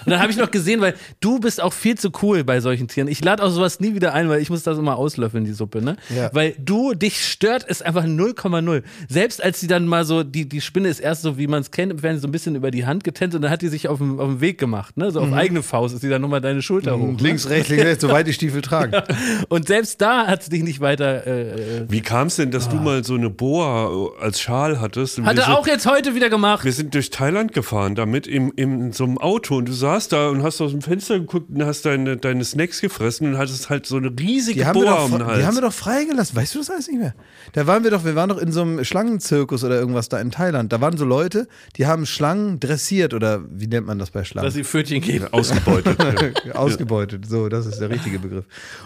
Und dann habe ich noch gesehen, weil du bist auch viel zu cool bei solchen Tieren. Ich lade auch sowas nie wieder ein, weil ich muss das immer auslöffeln, die Suppe, ne? Ja. Weil du, dich stört es einfach 0,0. Selbst als sie dann mal so, die, die Spinne ist erst so, wie man es kennt, im Fernsehen so ein bisschen über die Hand getänzt und dann hat die sich auf den Weg gemacht, ne? So auf eigene Faust ist sie dann nochmal deine Schulter hoch. Links, rechts, links, rechts, soweit die Stiefel tragen. *laughs* Und selbst da hat sie dich nicht weiter. Äh, äh, Wie kam es denn, dass du mal so eine Boa als Schal hattest? Hat er auch jetzt heute wieder gemacht. Wir sind durch Thailand gefahren damit im, im, in so einem Auto und du saßt da und hast aus dem Fenster geguckt und hast deine, deine Snacks gefressen und hattest halt so eine riesige Die haben, wir Boa doch, um den Hals. die haben wir doch freigelassen. Weißt du das alles nicht mehr? Da waren wir doch, wir waren doch in so einem Schlangenzirkus oder irgendwas da in Thailand. Da waren so Leute, die haben Schlangen dressiert oder wie nennt man das bei Schlangen? Dass sie Pfötchen geben. ausgebeutet. ja. *laughs* Ausgebeutet, so, das ist der richtige Begriff.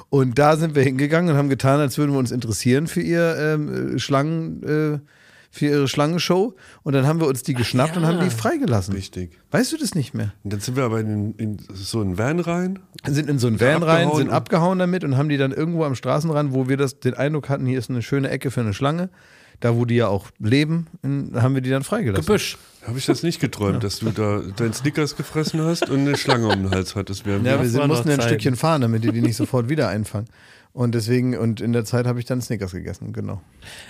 Und da sind wir hingegangen und haben getan, als würden wir uns interessieren für ihr ähm, äh, Schlangen, äh, für ihre Schlangenshow. Und dann haben wir uns die geschnappt und haben die freigelassen. Richtig. Weißt du das nicht mehr? Und dann sind wir aber in, in so einen Van rein. Sind in so einen Van rein, sind und- abgehauen damit und haben die dann irgendwo am Straßenrand, wo wir das, den Eindruck hatten, hier ist eine schöne Ecke für eine Schlange, da wo die ja auch leben, in, haben wir die dann freigelassen. Gebüsch. Habe ich das nicht geträumt, dass du da deinen Snickers gefressen hast und eine Schlange um den Hals hattest. während Ja, wir- wir mussten ja ein. Stückchen fahren, damit die die nicht sofort wieder einfangen. Und deswegen, und in der Zeit habe ich dann Snickers gegessen, genau.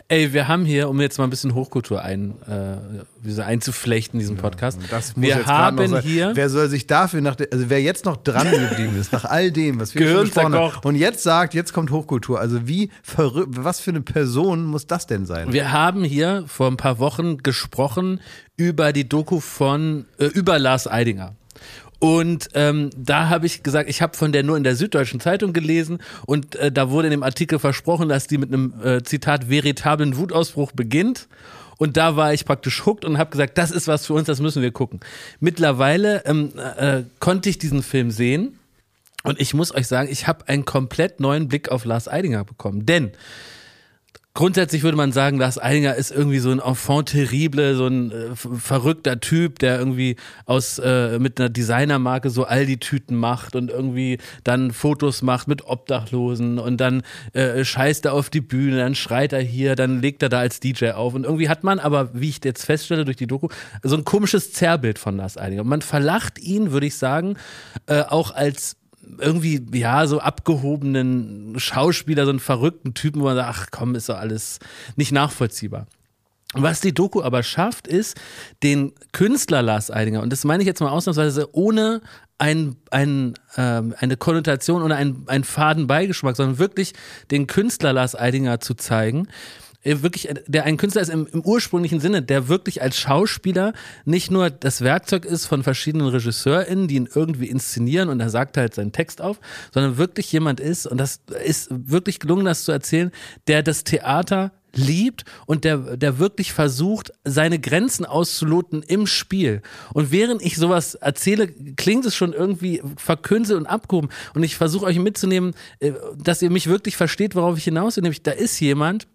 Ey, wir haben hier, um jetzt mal ein bisschen Hochkultur ein, äh, einzuflechten in diesem Podcast. Das muss wir jetzt gerade noch haben sein. hier. Wer soll sich dafür nach, also wer jetzt noch dran geblieben ist, nach all dem, was wir Gehirn schon besprochen haben, und jetzt sagt, jetzt kommt Hochkultur, also wie verrückt, was für eine Person muss das denn sein? Wir haben hier vor ein paar Wochen gesprochen über die Doku von äh, über Lars Eidinger. Und ähm, da habe ich gesagt, ich habe von der nur in der Süddeutschen Zeitung gelesen und äh, da wurde in dem Artikel versprochen, dass die mit einem äh, Zitat veritablen Wutausbruch beginnt. Und da war ich praktisch hooked und habe gesagt, das ist was für uns, das müssen wir gucken. Mittlerweile ähm, äh, konnte ich diesen Film sehen und ich muss euch sagen, ich habe einen komplett neuen Blick auf Lars Eidinger bekommen. Denn grundsätzlich würde man sagen, Lars Eidinger ist irgendwie so ein Enfant terrible, so ein äh, verrückter Typ, der irgendwie aus äh, mit einer Designermarke so Aldi-Tüten macht und irgendwie dann Fotos macht mit Obdachlosen und dann äh, scheißt er auf die Bühne, dann schreit er hier, dann legt er da als DJ auf und irgendwie hat man aber, wie ich jetzt feststelle durch die Doku, so ein komisches Zerrbild von Lars Eidinger. Man verlacht ihn, würde ich sagen, äh, auch als irgendwie, ja, so abgehobenen Schauspieler, so einen verrückten Typen, wo man sagt, ach komm, ist doch alles nicht nachvollziehbar. Was die Doku aber schafft, ist, den Künstler Lars Eidinger, und das meine ich jetzt mal ausnahmsweise ohne ein, ein, ähm, eine Konnotation oder einen, einen faden Beigeschmack, sondern wirklich den Künstler Lars Eidinger zu zeigen, wirklich, äh, der ein Künstler ist im, im ursprünglichen Sinne, der wirklich als Schauspieler nicht nur das Werkzeug ist von verschiedenen RegisseurInnen, die ihn irgendwie inszenieren und er sagt halt seinen Text auf, sondern wirklich jemand ist, und das ist wirklich gelungen, das zu erzählen, der das Theater liebt und der, der wirklich versucht, seine Grenzen auszuloten im Spiel. Und während ich sowas erzähle, klingt es schon irgendwie verkünselt und abgehoben. Und ich versuche euch mitzunehmen, äh, dass ihr mich wirklich versteht, worauf ich hinaus will. Nämlich, da ist jemand,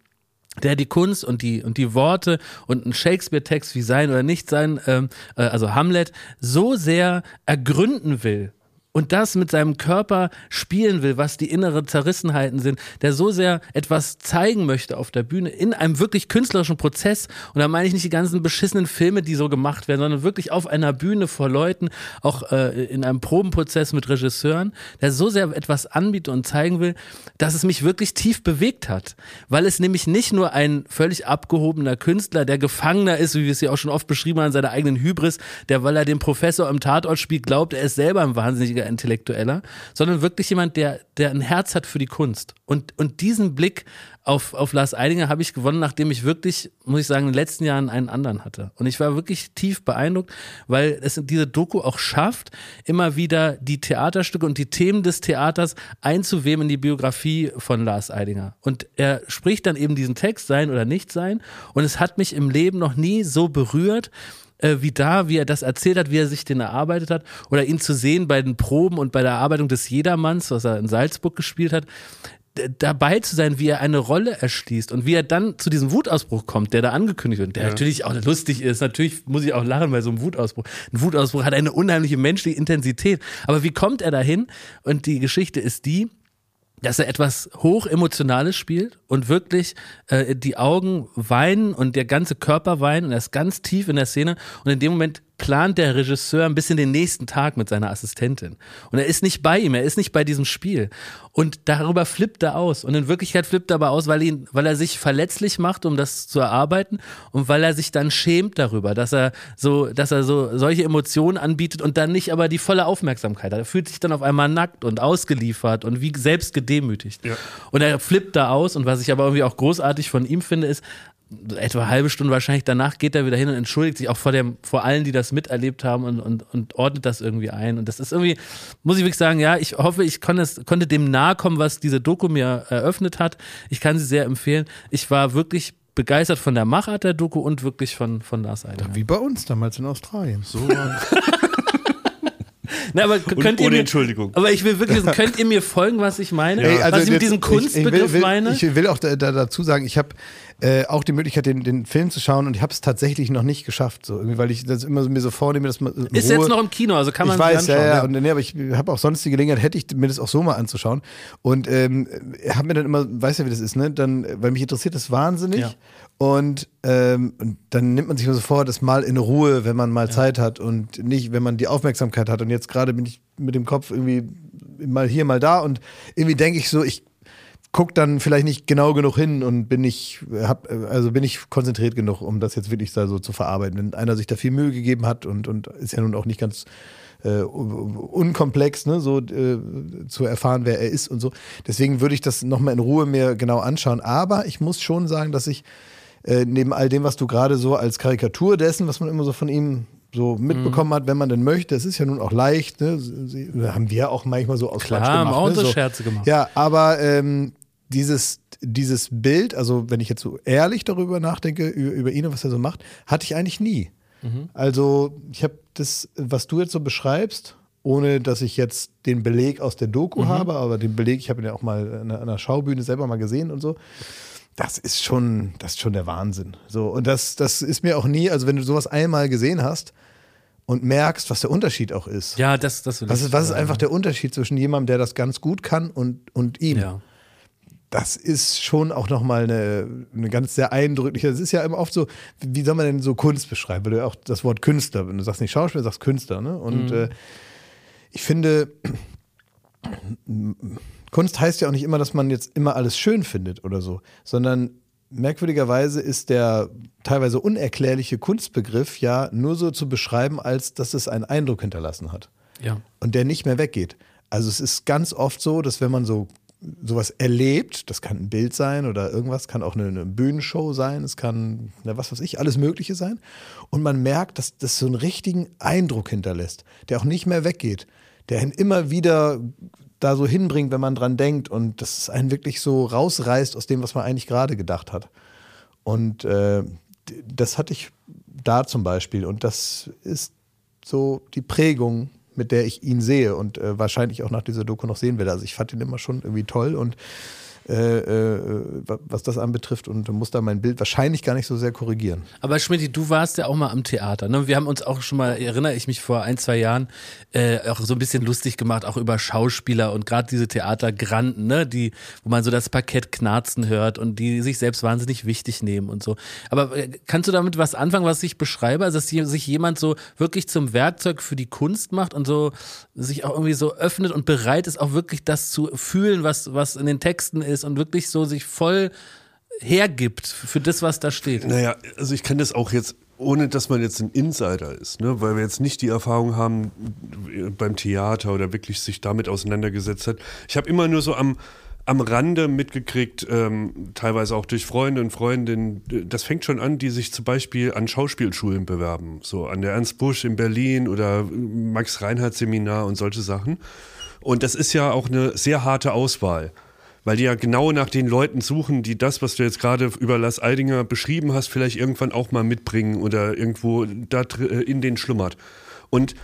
der die Kunst und die und die Worte und ein Shakespeare-Text wie sein oder nicht sein, ähm, äh, also Hamlet, so sehr ergründen will und das mit seinem Körper spielen will, was die inneren Zerrissenheiten sind, der so sehr etwas zeigen möchte auf der Bühne in einem wirklich künstlerischen Prozess. Und da meine ich nicht die ganzen beschissenen Filme, die so gemacht werden, sondern wirklich auf einer Bühne vor Leuten, auch äh, in einem Probenprozess mit Regisseuren, der so sehr etwas anbietet und zeigen will, dass es mich wirklich tief bewegt hat. Weil es nämlich nicht nur ein völlig abgehobener Künstler, der Gefangener ist, wie wir es ja auch schon oft beschrieben haben, seiner eigenen Hybris, der, weil er den Professor im Tatort spielt, glaubt, er ist selber ein wahnsinniger Intellektueller, sondern wirklich jemand, der, der ein Herz hat für die Kunst. Und, und diesen Blick auf, auf Lars Eidinger habe ich gewonnen, nachdem ich wirklich, muss ich sagen, in den letzten Jahren einen anderen hatte. Und ich war wirklich tief beeindruckt, weil es diese Doku auch schafft, immer wieder die Theaterstücke und die Themen des Theaters einzuweben in die Biografie von Lars Eidinger. Und er spricht dann eben diesen Text, sein oder nicht sein. Und es hat mich im Leben noch nie so berührt, äh, wie da, wie er das erzählt hat, wie er sich den erarbeitet hat, oder ihn zu sehen bei den Proben und bei der Erarbeitung des Jedermanns, was er in Salzburg gespielt hat, dabei zu sein, wie er eine Rolle erschließt und wie er dann zu diesem Wutausbruch kommt, der da angekündigt wird, der natürlich auch lustig ist. Natürlich muss ich auch lachen bei so einem Wutausbruch. Ein Wutausbruch hat eine unheimliche menschliche Intensität. Aber wie kommt er dahin? Und die Geschichte ist die, dass er etwas hoch emotionales spielt und wirklich äh, die Augen weinen und der ganze Körper weinen und er ist ganz tief in der Szene. Und in dem Moment plant der Regisseur ein bisschen den nächsten Tag mit seiner Assistentin. Und er ist nicht bei ihm, er ist nicht bei diesem Spiel. Und darüber flippt er aus. Und in Wirklichkeit flippt er aber aus, weil ihn, weil er sich verletzlich macht, um das zu erarbeiten und weil er sich dann schämt darüber, dass er so, dass er so solche Emotionen anbietet und dann nicht aber die volle Aufmerksamkeit hat. Er fühlt sich dann auf einmal nackt und ausgeliefert und wie selbst gedemütigt. Und er flippt da aus. Und was ich aber irgendwie auch großartig von ihm finde, ist, etwa eine halbe Stunde wahrscheinlich danach geht er wieder hin und entschuldigt sich auch vor dem, vor allen, die das miterlebt haben und, und, und ordnet das irgendwie ein. Und das ist irgendwie, muss ich wirklich sagen, ja, ich hoffe, ich konnte, es, konnte dem nahe kommen, was diese Doku mir eröffnet hat. Ich kann sie sehr empfehlen. Ich war wirklich begeistert von der Machart der Doku und wirklich von, von Lars Eidinger. Wie bei uns damals in Australien. So. *laughs* Na, aber könnt ihr ohne mir, Entschuldigung. Aber ich will wirklich, wissen, könnt ihr mir folgen, was ich meine? Ey, also was ich mit diesem ich- Kunstbegriff ich will, will, meine? Ich will auch da, da dazu sagen, ich habe äh, auch die Möglichkeit, den, den Film zu schauen und ich habe es tatsächlich noch nicht geschafft, so irgendwie, weil ich das immer so, mir so vornehme, dass man ist Ruhe, jetzt noch im Kino, also kann man ich weiß, anschauen. ja, ja, und nee, aber ich habe auch sonst die Gelegenheit, hätte ich mir das auch so mal anzuschauen. Und ähm, habe mir dann immer, weiß ja, wie das ist, ne? Dann, weil mich interessiert das wahnsinnig. Ja. Und, ähm, und dann nimmt man sich immer so vor, das mal in Ruhe, wenn man mal Zeit hat und nicht, wenn man die Aufmerksamkeit hat. Und jetzt gerade bin ich mit dem Kopf irgendwie mal hier, mal da und irgendwie denke ich so, ich guck dann vielleicht nicht genau genug hin und bin nicht, hab, also bin ich konzentriert genug, um das jetzt wirklich da so zu verarbeiten. Wenn einer sich da viel Mühe gegeben hat und, und ist ja nun auch nicht ganz äh, unkomplex, ne, so äh, zu erfahren, wer er ist und so. Deswegen würde ich das nochmal in Ruhe mir genau anschauen. Aber ich muss schon sagen, dass ich äh, neben all dem, was du gerade so als Karikatur dessen, was man immer so von ihm so mitbekommen hat, wenn man denn möchte, es ist ja nun auch leicht, ne? Sie, haben wir auch manchmal so aus Klar, Quatsch haben gemacht, auch ne? unsere so. Scherze gemacht. Ja, aber ähm, dieses, dieses Bild, also wenn ich jetzt so ehrlich darüber nachdenke, über, über ihn und was er so macht, hatte ich eigentlich nie. Also ich habe das, was du jetzt so beschreibst, ohne dass ich jetzt den Beleg aus der Doku habe, aber den Beleg, ich habe ihn ja auch mal an einer Schaubühne selber mal gesehen und so. Das ist schon, das ist schon der Wahnsinn. So, und das, das ist mir auch nie, also wenn du sowas einmal gesehen hast und merkst, was der Unterschied auch ist. Ja, das, das Was ich ist, was ist einfach der Unterschied zwischen jemandem, der das ganz gut kann und, und ihm? Ja. Das ist schon auch nochmal eine, eine ganz sehr eindrückliche. Das ist ja immer oft so, wie soll man denn so Kunst beschreiben? Weil du ja auch das Wort Künstler, wenn du sagst nicht Schauspieler, sagst Künstler. Ne? Und äh, ich finde, Kunst heißt ja auch nicht immer, dass man jetzt immer alles schön findet oder so, sondern merkwürdigerweise ist der teilweise unerklärliche Kunstbegriff ja nur so zu beschreiben, als dass es einen Eindruck hinterlassen hat Ja. und der nicht mehr weggeht. Also es ist ganz oft so, dass wenn man so sowas erlebt, das kann ein Bild sein oder irgendwas, kann auch eine, eine Bühnenshow sein, es kann, na, was weiß ich, alles Mögliche sein. Und man merkt, dass das so einen richtigen Eindruck hinterlässt, der auch nicht mehr weggeht, der einen immer wieder da so hinbringt, wenn man dran denkt und das einen wirklich so rausreißt aus dem, was man eigentlich gerade gedacht hat. Und äh, das hatte ich da zum Beispiel. Und das ist so die Prägung, mit der ich ihn sehe und äh, wahrscheinlich auch nach dieser Doku noch sehen werde. Also ich fand ihn immer schon irgendwie toll und äh, äh, was das anbetrifft und muss da mein Bild wahrscheinlich gar nicht so sehr korrigieren. Aber Schmidt, du warst ja auch mal am Theater. Ne? Wir haben uns auch schon mal, erinnere ich mich vor ein, zwei Jahren, äh, auch so ein bisschen lustig gemacht, auch über Schauspieler und gerade diese Theatergranten, ne? die, wo man so das Parkett knarzen hört und die sich selbst wahnsinnig wichtig nehmen und so. Aber äh, kannst du damit was anfangen, was ich beschreibe? Also, dass sich jemand so wirklich zum Werkzeug für die Kunst macht und so sich auch irgendwie so öffnet und bereit ist, auch wirklich das zu fühlen, was, was in den Texten ist und wirklich so sich voll hergibt für das, was da steht. Naja, also ich kann das auch jetzt, ohne dass man jetzt ein Insider ist, ne? weil wir jetzt nicht die Erfahrung haben beim Theater oder wirklich sich damit auseinandergesetzt hat. Ich habe immer nur so am, am Rande mitgekriegt, ähm, teilweise auch durch Freunde und Freundinnen, das fängt schon an, die sich zum Beispiel an Schauspielschulen bewerben, so an der Ernst Busch in Berlin oder Max Reinhardt Seminar und solche Sachen. Und das ist ja auch eine sehr harte Auswahl weil die ja genau nach den Leuten suchen, die das, was du jetzt gerade über Lars Eidinger beschrieben hast, vielleicht irgendwann auch mal mitbringen oder irgendwo da äh, in den schlummert. Und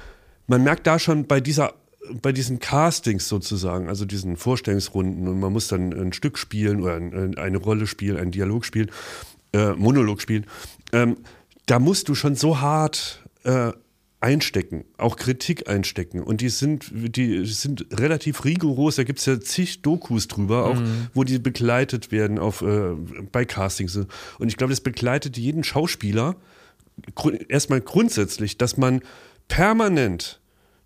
man merkt da schon bei dieser bei diesen Castings sozusagen, also diesen Vorstellungsrunden und man muss dann ein Stück spielen oder eine Rolle spielen, einen Dialog spielen, äh, Monolog spielen, ähm, da musst du schon so hart äh, einstecken, auch Kritik einstecken. Und die sind, die sind relativ rigoros. Da gibt es ja zig Dokus drüber, auch mhm. wo die begleitet werden auf, äh, bei Castings. Und ich glaube, das begleitet jeden Schauspieler gru erstmal grundsätzlich, dass man permanent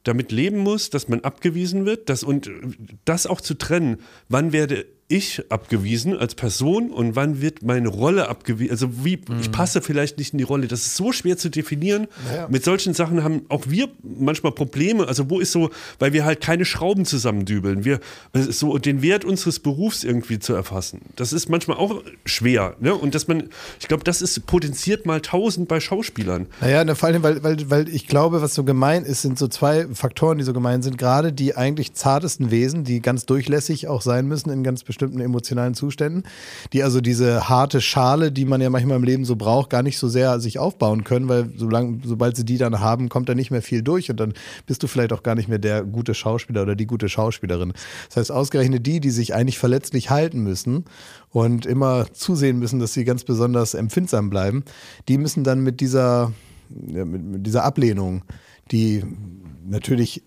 damit leben muss, dass man abgewiesen wird, dass, und das auch zu trennen, wann werde ich abgewiesen als Person und wann wird meine Rolle abgewiesen? Also wie, mhm. ich passe vielleicht nicht in die Rolle. Das ist so schwer zu definieren. Naja. Mit solchen Sachen haben auch wir manchmal Probleme. Also wo ist so, weil wir halt keine Schrauben zusammendübeln. Wir, so den Wert unseres Berufs irgendwie zu erfassen. Das ist manchmal auch schwer. Ne? Und dass man, ich glaube, das ist potenziert mal tausend bei Schauspielern. Naja, ne, vor allem, weil, weil, weil ich glaube, was so gemein ist, sind so zwei Faktoren, die so gemein sind. Gerade die eigentlich zartesten Wesen, die ganz durchlässig auch sein müssen in ganz bestimmten bestimmten emotionalen Zuständen, die also diese harte Schale, die man ja manchmal im Leben so braucht, gar nicht so sehr sich aufbauen können, weil solange, sobald sie die dann haben, kommt da nicht mehr viel durch und dann bist du vielleicht auch gar nicht mehr der gute Schauspieler oder die gute Schauspielerin. Das heißt, ausgerechnet die, die sich eigentlich verletzlich halten müssen und immer zusehen müssen, dass sie ganz besonders empfindsam bleiben, die müssen dann mit dieser, mit dieser Ablehnung, die natürlich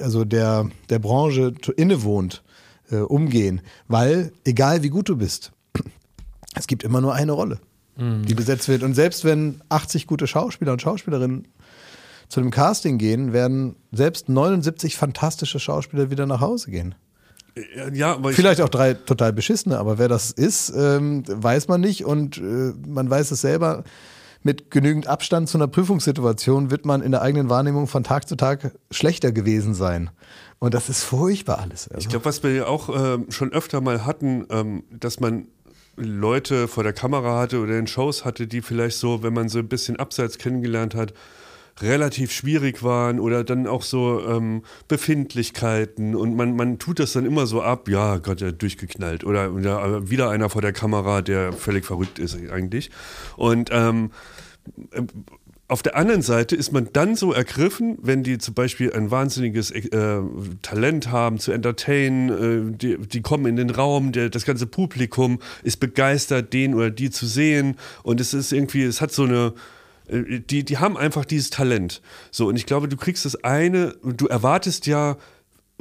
also der, der Branche innewohnt, äh, umgehen. Weil, egal wie gut du bist, *clears throat* es gibt immer nur eine Rolle, mhm. die besetzt wird. Und selbst wenn 80 gute Schauspieler und Schauspielerinnen zu einem Casting gehen, werden selbst 79 fantastische Schauspieler wieder nach Hause gehen. Ja, Vielleicht auch drei total beschissene, aber wer das ist, ähm, weiß man nicht und äh, man weiß es selber. Mit genügend Abstand zu einer Prüfungssituation wird man in der eigenen Wahrnehmung von Tag zu Tag schlechter gewesen sein. Und das ist furchtbar alles. Also. Ich glaube, was wir auch äh, schon öfter mal hatten, ähm, dass man Leute vor der Kamera hatte oder in Shows hatte, die vielleicht so, wenn man so ein bisschen abseits kennengelernt hat, relativ schwierig waren oder dann auch so ähm, Befindlichkeiten und man, man tut das dann immer so ab, ja, Gott, ja, durchgeknallt oder, oder wieder einer vor der Kamera, der völlig verrückt ist eigentlich. Und ähm, auf der anderen Seite ist man dann so ergriffen, wenn die zum Beispiel ein wahnsinniges äh, Talent haben zu entertainen, äh, die, die, kommen in den Raum, der, das ganze Publikum ist begeistert, den oder die zu sehen und es ist irgendwie, es hat so eine, äh, die, die haben einfach dieses Talent. So, und ich glaube, du kriegst das eine, du erwartest ja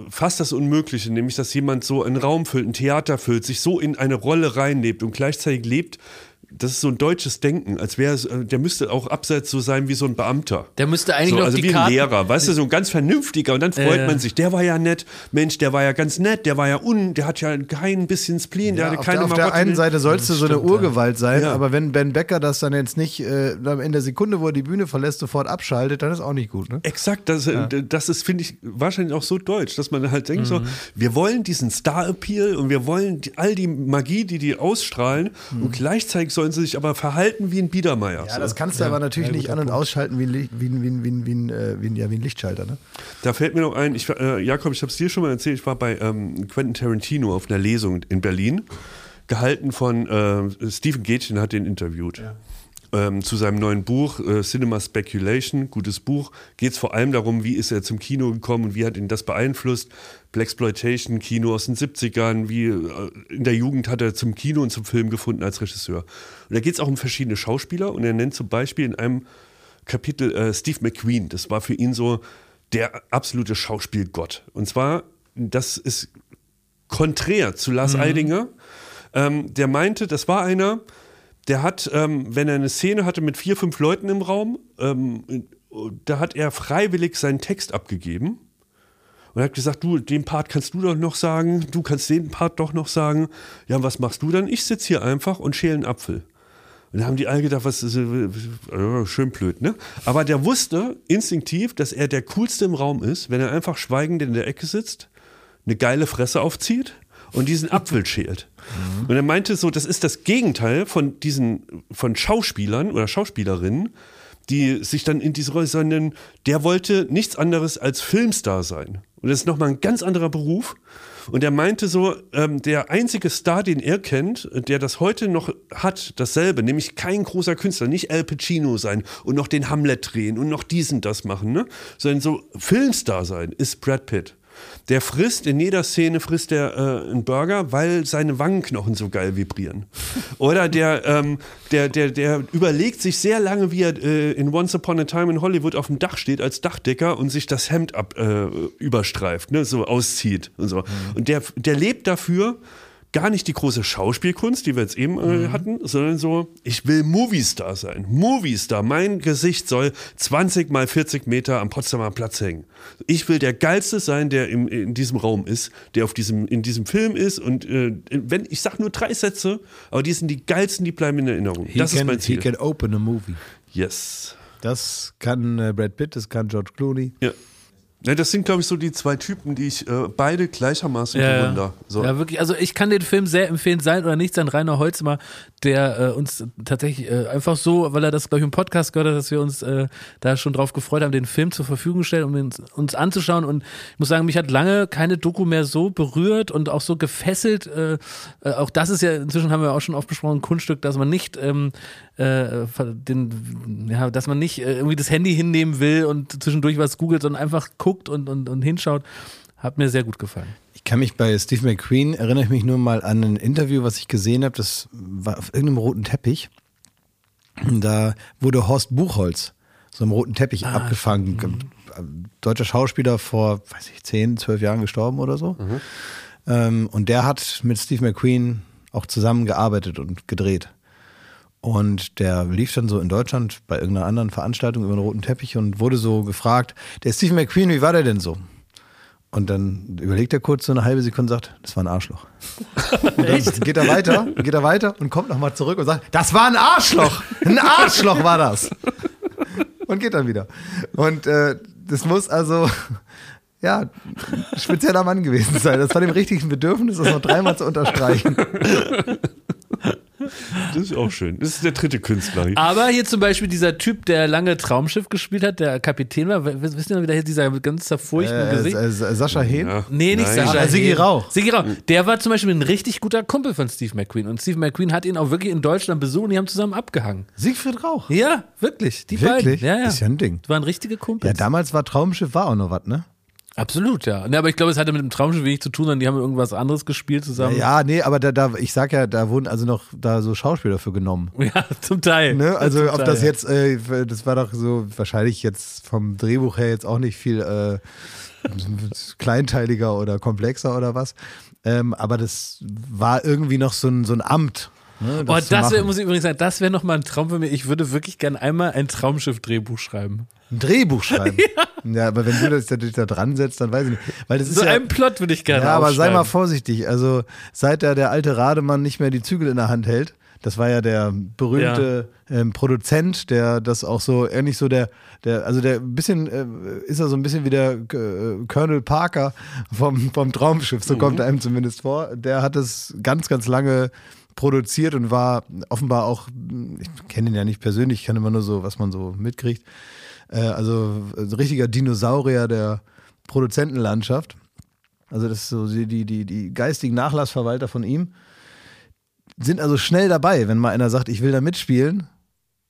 fast das Unmögliche, nämlich dass jemand so einen Raum füllt, ein Theater füllt, sich so in eine Rolle reinlebt und gleichzeitig lebt das ist so ein deutsches Denken, als wäre äh, der müsste auch abseits so sein wie so ein Beamter. Der müsste eigentlich so, noch also die wie ein Karten Lehrer, weißt du, so ein ganz vernünftiger und dann freut äh. man sich, der war ja nett, Mensch, der war ja ganz nett, der war ja un, der hat ja kein bisschen Spleen, der ja, hatte keine Auf der, auf der einen Seite sollst du so eine Urgewalt sein, ja. aber wenn Ben Becker das dann jetzt nicht äh, in der Sekunde, wo er die Bühne verlässt, sofort abschaltet, dann ist auch nicht gut, ne? Exakt, das, ja. das ist, finde ich, wahrscheinlich auch so deutsch, dass man halt denkt mhm. so, wir wollen diesen Star-Appeal und wir wollen die, all die Magie, die die ausstrahlen mhm. und gleichzeitig sollen sie sich aber verhalten wie ein Biedermeier. Ja, so. das kannst du ja, aber natürlich ja, nicht an- und ausschalten wie ein, wie ein, wie ein, wie ein, wie ein, äh, wie ja, wie ein Lichtschalter. Ne? Da fällt mir noch ein, ich, äh, Jakob, ich habe es dir schon mal erzählt, ich war bei ähm, Quentin Tarantino auf einer Lesung in Berlin, gehalten von äh, Stephen Gätchen, hat den interviewt. Ja. ähm, zu seinem neuen Buch äh, Cinema Speculation, gutes Buch, geht es vor allem darum, wie ist er zum Kino gekommen und wie hat ihn das beeinflusst. Blaxploitation, Kino aus den 70ern, wie äh, in der Jugend hat er zum Kino und zum Film gefunden als Regisseur. Und da geht es auch um verschiedene Schauspieler und er nennt zum Beispiel in einem Kapitel äh, Steve McQueen. Das war für ihn so der absolute Schauspielgott. Und zwar, das ist konträr zu Lars Eidinger. Ähm, der meinte, das war einer, der hat, ähm, wenn er eine Szene hatte mit vier, fünf Leuten im Raum, ähm, da hat er freiwillig seinen Text abgegeben. Und er hat gesagt, du, den Part kannst du doch noch sagen, du kannst den Part doch noch sagen. Ja, was machst du dann? Ich sitze hier einfach und schäle einen Apfel. Und da haben die alle gedacht, was ist, äh, schön blöd, ne? Aber der wusste instinktiv, dass er der Coolste im Raum ist, wenn er einfach schweigend in der Ecke sitzt, eine geile Fresse aufzieht und diesen Apfel schält. Und er meinte so, das ist das Gegenteil von diesen, von Schauspielern oder Schauspielerinnen, die sich dann in diese Rolle, sondern der wollte nichts anderes als Filmstar sein. Und das ist nochmal ein ganz anderer Beruf. Und er meinte so, ähm, der einzige Star, den er kennt, der das heute noch hat, dasselbe, nämlich kein großer Künstler, nicht Al Pacino sein und noch den Hamlet drehen und noch diesen das machen, ne? sondern so Filmstar sein, ist Brad Pitt. Der frisst, in jeder Szene frisst er äh, einen Burger, weil seine Wangenknochen so geil vibrieren. Oder der, ähm, der, der, der überlegt sich sehr lange, wie er äh, in Once Upon a Time in Hollywood auf dem Dach steht als Dachdecker und sich das Hemd ab, äh, überstreift, ne, so auszieht und so. Und der, der lebt dafür, gar nicht die große Schauspielkunst, die wir jetzt eben äh, hatten, sondern so, ich will Moviestar sein. Moviestar. Mein Gesicht soll 20 mal 40 Meter am Potsdamer Platz hängen. Ich will der Geilste sein, der im, in diesem Raum ist, der auf diesem, in diesem Film ist. Und äh, wenn, ich sag nur drei Sätze, aber die sind die geilsten, die bleiben in Erinnerung. He das can, ist mein He Ziel. can open a movie. Yes. Das kann äh, Brad Pitt, das kann George Clooney. Ja. Ja. Das sind, glaube ich, so die zwei Typen, die ich äh, beide gleichermaßen Ja, bewundere. So. ja, wirklich. Also ich kann den Film sehr empfehlen, sein oder nicht sein. Rainer Holzmer, der äh, uns tatsächlich äh, einfach so, weil er das, glaube ich, im Podcast gehört hat, dass wir uns äh, da schon drauf gefreut haben, den Film zur Verfügung stellen, um ihn uns anzuschauen. Und ich muss sagen, mich hat lange keine Doku mehr so berührt und auch so gefesselt. Äh, äh, auch das ist ja, inzwischen haben wir auch schon oft besprochen, ein Kunststück, dass man nicht ähm, äh, den, ja, dass man nicht irgendwie das Handy hinnehmen will und zwischendurch was googelt, sondern einfach guckt und, und, und hinschaut. Hat mir sehr gut gefallen. Ich kann mich bei Steve McQueen, erinnere ich mich nur mal an ein Interview, was ich gesehen habe, das war auf irgendeinem roten Teppich. Da wurde Horst Buchholz so im roten Teppich abgefangen. Deutscher Schauspieler vor, weiß ich, 10, 12 Jahren gestorben oder so. Ähm, und der hat mit Steve McQueen auch zusammengearbeitet und gedreht. Und der lief dann so in Deutschland bei irgendeiner anderen Veranstaltung über den roten Teppich und wurde so gefragt, der Steve McQueen, wie war der denn so? Und dann überlegt er kurz so eine halbe Sekunde und sagt, das war ein Arschloch. Und dann geht er weiter, geht er weiter und kommt nochmal zurück und sagt, das war ein Arschloch. Ein Arschloch war das. Und geht dann wieder. Und äh, das muss also, ja, ein spezieller Mann gewesen sein. Das war dem richtigen Bedürfnis, das noch dreimal zu unterstreichen. Das ist auch schön. Das ist der dritte Künstler. Aber hier zum Beispiel dieser Typ, der lange Traumschiff gespielt hat, der Kapitän war, w- wisst ihr noch, wie der hier dieser mit ganz zerfurchten Äh, Gesicht? äh, Sascha Hehn. Ja. Nee, nicht Nein. Sascha. Ah, Sigi. Rauch. Sigi Rauch. Der war zum Beispiel ein richtig guter Kumpel von Steve McQueen. Und Steve McQueen hat ihn auch wirklich in Deutschland besucht und die haben zusammen abgehangen. Siegfried Rauch. Ja, wirklich. Die Wirklich? beiden. Ja, ja. Ist ja ein Ding. Das waren richtige Ja, Kumpels. damals war Traumschiff war auch noch was, ne? Absolut, ja. Ne, aber ich glaube, es hatte mit dem Traumschiff wenig zu tun, sondern die haben irgendwas anderes gespielt zusammen. Ja, nee, aber da, da, ich sag ja, da wurden also noch da so Schauspieler für genommen. *laughs* Ja, zum Teil. Ne? Also Zum ob Teil, das ja. jetzt, äh, das war doch so wahrscheinlich jetzt vom Drehbuch her jetzt auch nicht viel äh, *laughs* kleinteiliger oder komplexer oder was. Ähm, aber das war irgendwie noch so ein, so ein Amt. Ne, Oh, zu das wär, muss ich übrigens sagen, das wäre nochmal ein Traum für mich. Ich würde wirklich gern einmal ein Traumschiff-Drehbuch schreiben. Ein Drehbuch schreiben. *laughs* ja. aber wenn du das da, da dran setzt, dann weiß ich nicht. Weil das ist So ja, einen Plot würde ich gerne Ja, aber sei mal vorsichtig. Also seit der, der alte Rademann nicht mehr die Zügel in der Hand hält, das war ja der berühmte ähm, Produzent, der das auch so, ähnlich so der, der, also der bisschen, äh, ist er so ein bisschen wie der äh, Colonel Parker vom, vom Traumschiff, so kommt er einem zumindest vor. Der hat es ganz, ganz lange produziert und war offenbar auch, ich kenne ihn ja nicht persönlich, ich kann immer nur so, was man so mitkriegt, äh, also ein richtiger Dinosaurier der Produzentenlandschaft. Also das ist so die, die, die, die geistigen Nachlassverwalter von ihm sind also schnell dabei, wenn mal einer sagt, ich will da mitspielen,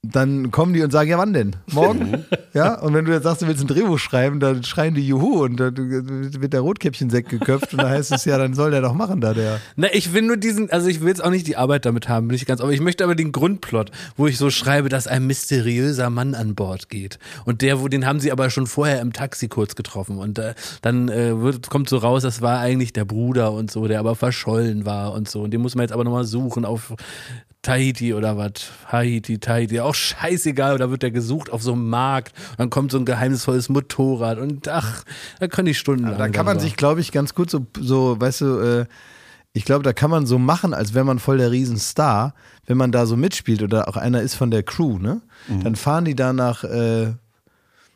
dann kommen die und sagen, ja, wann denn? Morgen? ja, und wenn du jetzt sagst, du willst ein Drehbuch schreiben, dann schreien die Juhu und dann wird der Rotkäppchensekt geköpft und dann heißt es ja, dann soll der doch machen da, der. Na, ich will nur diesen, also ich will jetzt auch nicht die Arbeit damit haben, bin ich ganz, aber ich möchte aber den Grundplot, wo ich so schreibe, dass ein mysteriöser Mann an Bord geht. Und der, wo den haben sie aber schon vorher im Taxi kurz getroffen. Und äh, dann äh, wird, kommt so raus, das war eigentlich der Bruder und so, der aber verschollen war und so. Und den muss man jetzt aber nochmal suchen auf Tahiti oder was, Haiti, Tahiti, auch scheißegal, da wird der gesucht auf so einem Markt, dann kommt so ein geheimnisvolles Motorrad und ach, da kann ich stundenlang. Da kann man sich, glaube ich, ganz gut so, so weißt du, äh, ich glaube, da kann man so machen, als wäre man voll der Riesenstar, wenn man da so mitspielt oder auch einer ist von der Crew, ne? Dann fahren die da nach äh,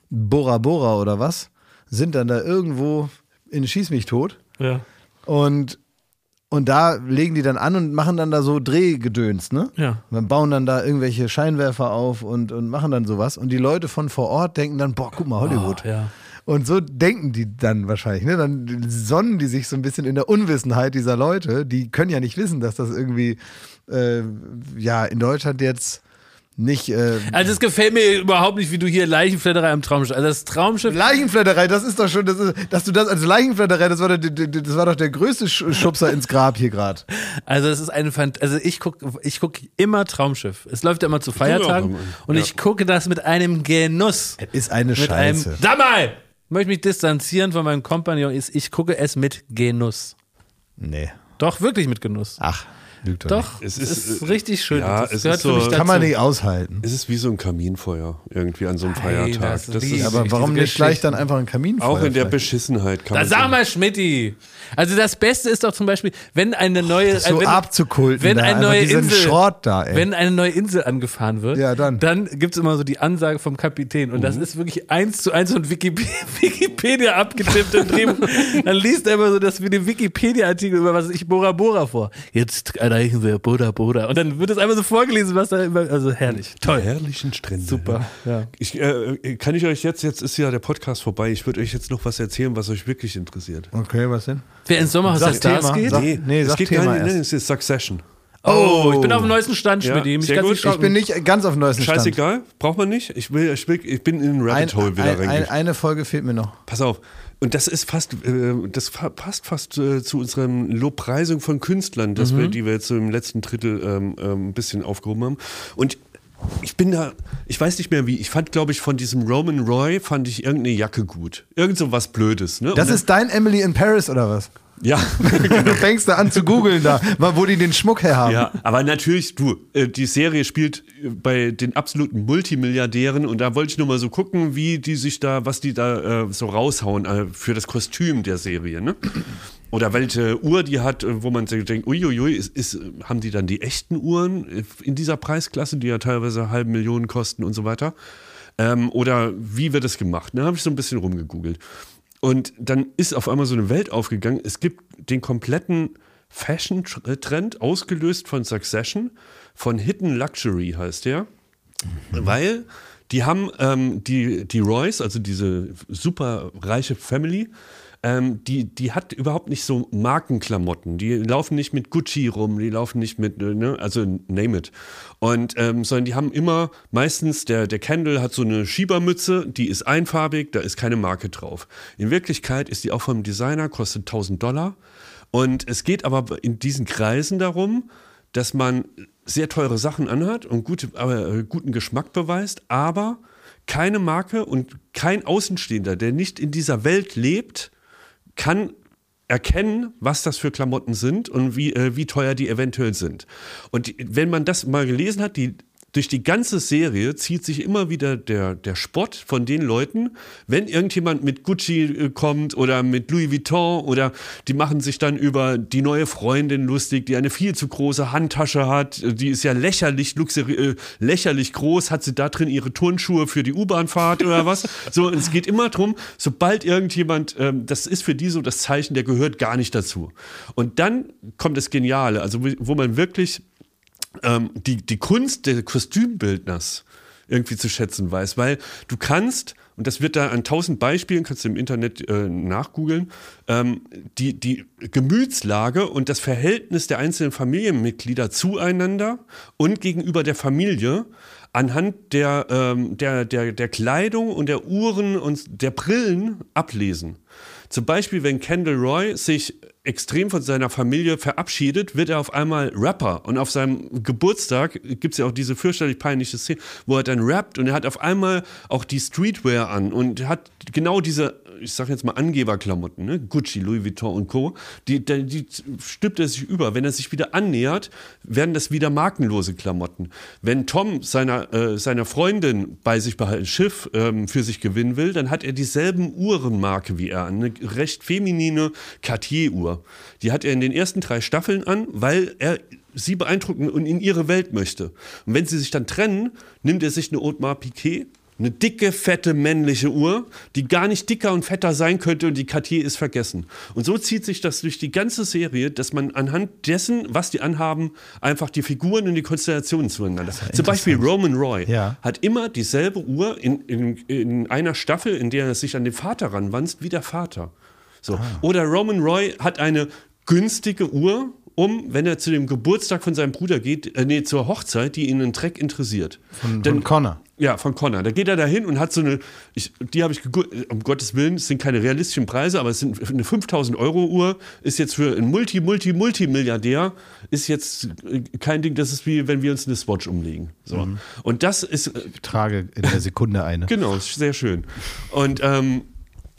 Bora Bora oder was, sind dann da irgendwo in Schieß mich tot Ja. und und da legen die dann an und machen dann da so Drehgedöns, ne? Ja. Und dann bauen dann da irgendwelche Scheinwerfer auf und, und machen dann sowas. Und die Leute von vor Ort denken dann, boah, guck mal, Hollywood. Oh, ja. Und so denken die dann wahrscheinlich, ne? Dann sonnen die sich so ein bisschen in der Unwissenheit dieser Leute. Die können ja nicht wissen, dass das irgendwie, äh, ja, in Deutschland jetzt nicht. Äh, Also es gefällt mir überhaupt nicht, wie du hier Leichenflatterei am Traumschiff. Also das Traumschiff. Leichenflatterei, das ist doch schon, das ist, dass du das als Leichenflatterei, das war, der- das war doch der größte Sch- Schubser ins Grab hier gerade. Also es ist eine Fant also ich gucke ich guck immer Traumschiff. Es läuft ja immer zu Feiertagen und Ja. ich gucke das mit einem Genuss. Ist eine Mit Scheiße. einem Sag mal! Ich möchte mich distanzieren von meinem Kompagnon. ist, Ich gucke es mit Genuss. nee. Doch, wirklich mit Genuss. Ach, lügt doch. nicht. Doch, Es es ist, ist, äh, richtig schön. ja, das es ist so-. Kann man nicht aushalten. Es ist wie so ein Kaminfeuer irgendwie an so einem Feiertag. das Das liebe ist. Aber warum nicht gleich dann einfach ein Kaminfeuer? auch in der vielleicht? Beschissenheit kann Da man sag mal, Schmidti. Also das Beste ist doch zum Beispiel, wenn eine neue, Das so äh, wenn, abzukulten, wenn eine neue Insel, Schrott da, ey. wenn eine neue Insel angefahren wird, Ja, dann. dann gibt es immer so die Ansage vom Kapitän und Mhm. das ist wirklich eins zu eins von Wikip *laughs* Wikipedia abgetippt im Drehbuch. dann liest er immer so das wie den Wikipedia-Artikel über was ich Bora Bora vor. Jetzt erreichen wir Bora Bora und dann wird es einfach so vorgelesen, was da immer, also herrlich, Toll. Herrlichen Strände. super, ja. Ich, äh, kann ich euch jetzt, jetzt ist ja der Podcast vorbei, ich würde euch jetzt noch was erzählen, was euch wirklich interessiert. okay, was denn? Wer ins Sommerhaus Sag der Stars Thema, geht? sag- nee, es sag geht Thema gar nicht, erst. nein, es ist Succession. Oh, ich bin auf dem neuesten Stand, Ja, gut. nicht Ich schocken. bin nicht ganz auf dem neuesten Stand. Scheißegal, braucht man nicht. Ich, will, ich, will, ich bin in den Ein, Rabbit Hole wieder ein, ein, reingegangen. eine Folge fehlt mir noch. Pass auf. Und das ist fast, äh, das passt fast äh, zu unserer Lobpreisung von Künstlern, das Mhm. wir, die wir jetzt so im letzten Drittel ähm, ähm, ein bisschen aufgehoben haben. Und ich bin da, ich weiß nicht mehr wie, ich fand, glaube ich, von diesem Roman Roy fand ich irgendeine Jacke gut. Irgend so was Blödes. Ne? Das ist dein Emily in Paris oder was? Ja. *laughs* Du fängst da an zu googeln da, wo die den Schmuck her haben. Ja, aber natürlich, du, äh, die Serie spielt äh, bei den absoluten Multimilliardären und da wollte ich nur mal so gucken, wie die sich da, was die da äh, so raushauen für das Kostüm der Serie, ne? Oder welche Uhr die hat, wo man sich denkt, uiuiui, ist, ist, haben die dann die echten Uhren in dieser Preisklasse, die ja teilweise halbe Millionen kosten und so weiter? Ähm, oder wie wird das gemacht? Da habe ich so ein bisschen rumgegoogelt. Und dann ist auf einmal so eine Welt aufgegangen. Es gibt den kompletten Fashion-Trend, ausgelöst von Succession, von Hidden Luxury heißt der. Weil die haben ähm, die, die Royce, also diese super reiche Family, ähm, die, die hat überhaupt nicht so Markenklamotten. Die laufen nicht mit Gucci rum, die laufen nicht mit, äh, ne, also name it. Und, ähm, sondern die haben immer, meistens, der, der Kendall hat so eine Schiebermütze, die ist einfarbig, da ist keine Marke drauf. In Wirklichkeit ist die auch vom Designer, kostet 1000 Dollar. Und es geht aber in diesen Kreisen darum, dass man sehr teure Sachen anhat und gute, äh, guten Geschmack beweist, aber keine Marke und kein Außenstehender, der nicht in dieser Welt lebt, kann erkennen, was das für Klamotten sind und wie, äh, wie teuer die eventuell sind. Und wenn man das mal gelesen hat, die, durch die ganze Serie zieht sich immer wieder der, der Spott von den Leuten, wenn irgendjemand mit Gucci äh, kommt oder mit Louis Vuitton oder die machen sich dann über die neue Freundin lustig, die eine viel zu große Handtasche hat, die ist ja lächerlich, äh, lächerlich groß, hat sie da drin ihre Turnschuhe für die U-Bahnfahrt oder was? So, es geht immer drum, sobald irgendjemand, ähm, das ist für die so das Zeichen, der gehört gar nicht dazu. Und dann kommt das Geniale, also wo man wirklich ähm, die, die Kunst des Kostümbildners irgendwie zu schätzen weiß. Weil du kannst, und das wird da an tausend Beispielen, kannst du im Internet äh, nachgoogeln, ähm, die, die Gemütslage und das Verhältnis der einzelnen Familienmitglieder zueinander und gegenüber der Familie anhand der, ähm, der, der, der Kleidung und der Uhren und der Brillen ablesen. Zum Beispiel, wenn Kendall Roy sich extrem von seiner Familie verabschiedet, wird er auf einmal Rapper. Und auf seinem Geburtstag gibt es ja auch diese fürchterlich peinliche Szene, wo er dann rappt und er hat auf einmal auch die Streetwear an und hat genau diese, ich sag jetzt mal Angeberklamotten, ne? Gucci, Louis Vuitton und Co., die, die, die stülpt er sich über. Wenn er sich wieder annähert, werden das wieder markenlose Klamotten. Wenn Tom seiner, äh, seiner Freundin bei sich behalten, Schiff ähm, für sich gewinnen will, dann hat er dieselben Uhrenmarke wie er, eine recht feminine Cartier-Uhr. Die hat er in den ersten drei Staffeln an, weil er sie beeindrucken und in ihre Welt möchte. Und wenn sie sich dann trennen, nimmt er sich eine Audemars Piquet, eine dicke, fette männliche Uhr, die gar nicht dicker und fetter sein könnte und die Cartier ist vergessen. Und so zieht sich das durch die ganze Serie, dass man anhand dessen, was die anhaben, einfach die Figuren und die Konstellationen zueinander. Zum Beispiel Roman Roy Ja. hat immer dieselbe Uhr in, in, in einer Staffel, in der er sich an den Vater ranwanzt, wie der Vater. So. Oder Roman Roy hat eine günstige Uhr, um, wenn er zu dem Geburtstag von seinem Bruder geht, äh, nee, zur Hochzeit, die ihn einen Dreck interessiert. Von, Dann- von Connor. ja, von Connor. Da geht er dahin und hat so eine, ich, die habe ich um Gottes Willen, es sind keine realistischen Preise, aber es sind eine 5000 Euro Uhr, ist jetzt für einen Multi, Multi, Multimilliardär, ist jetzt äh, kein Ding, das ist wie wenn wir uns eine Swatch umlegen. So. Und das ist, äh, Ich trage in der Sekunde eine. Genau, ist sehr schön. Und ähm,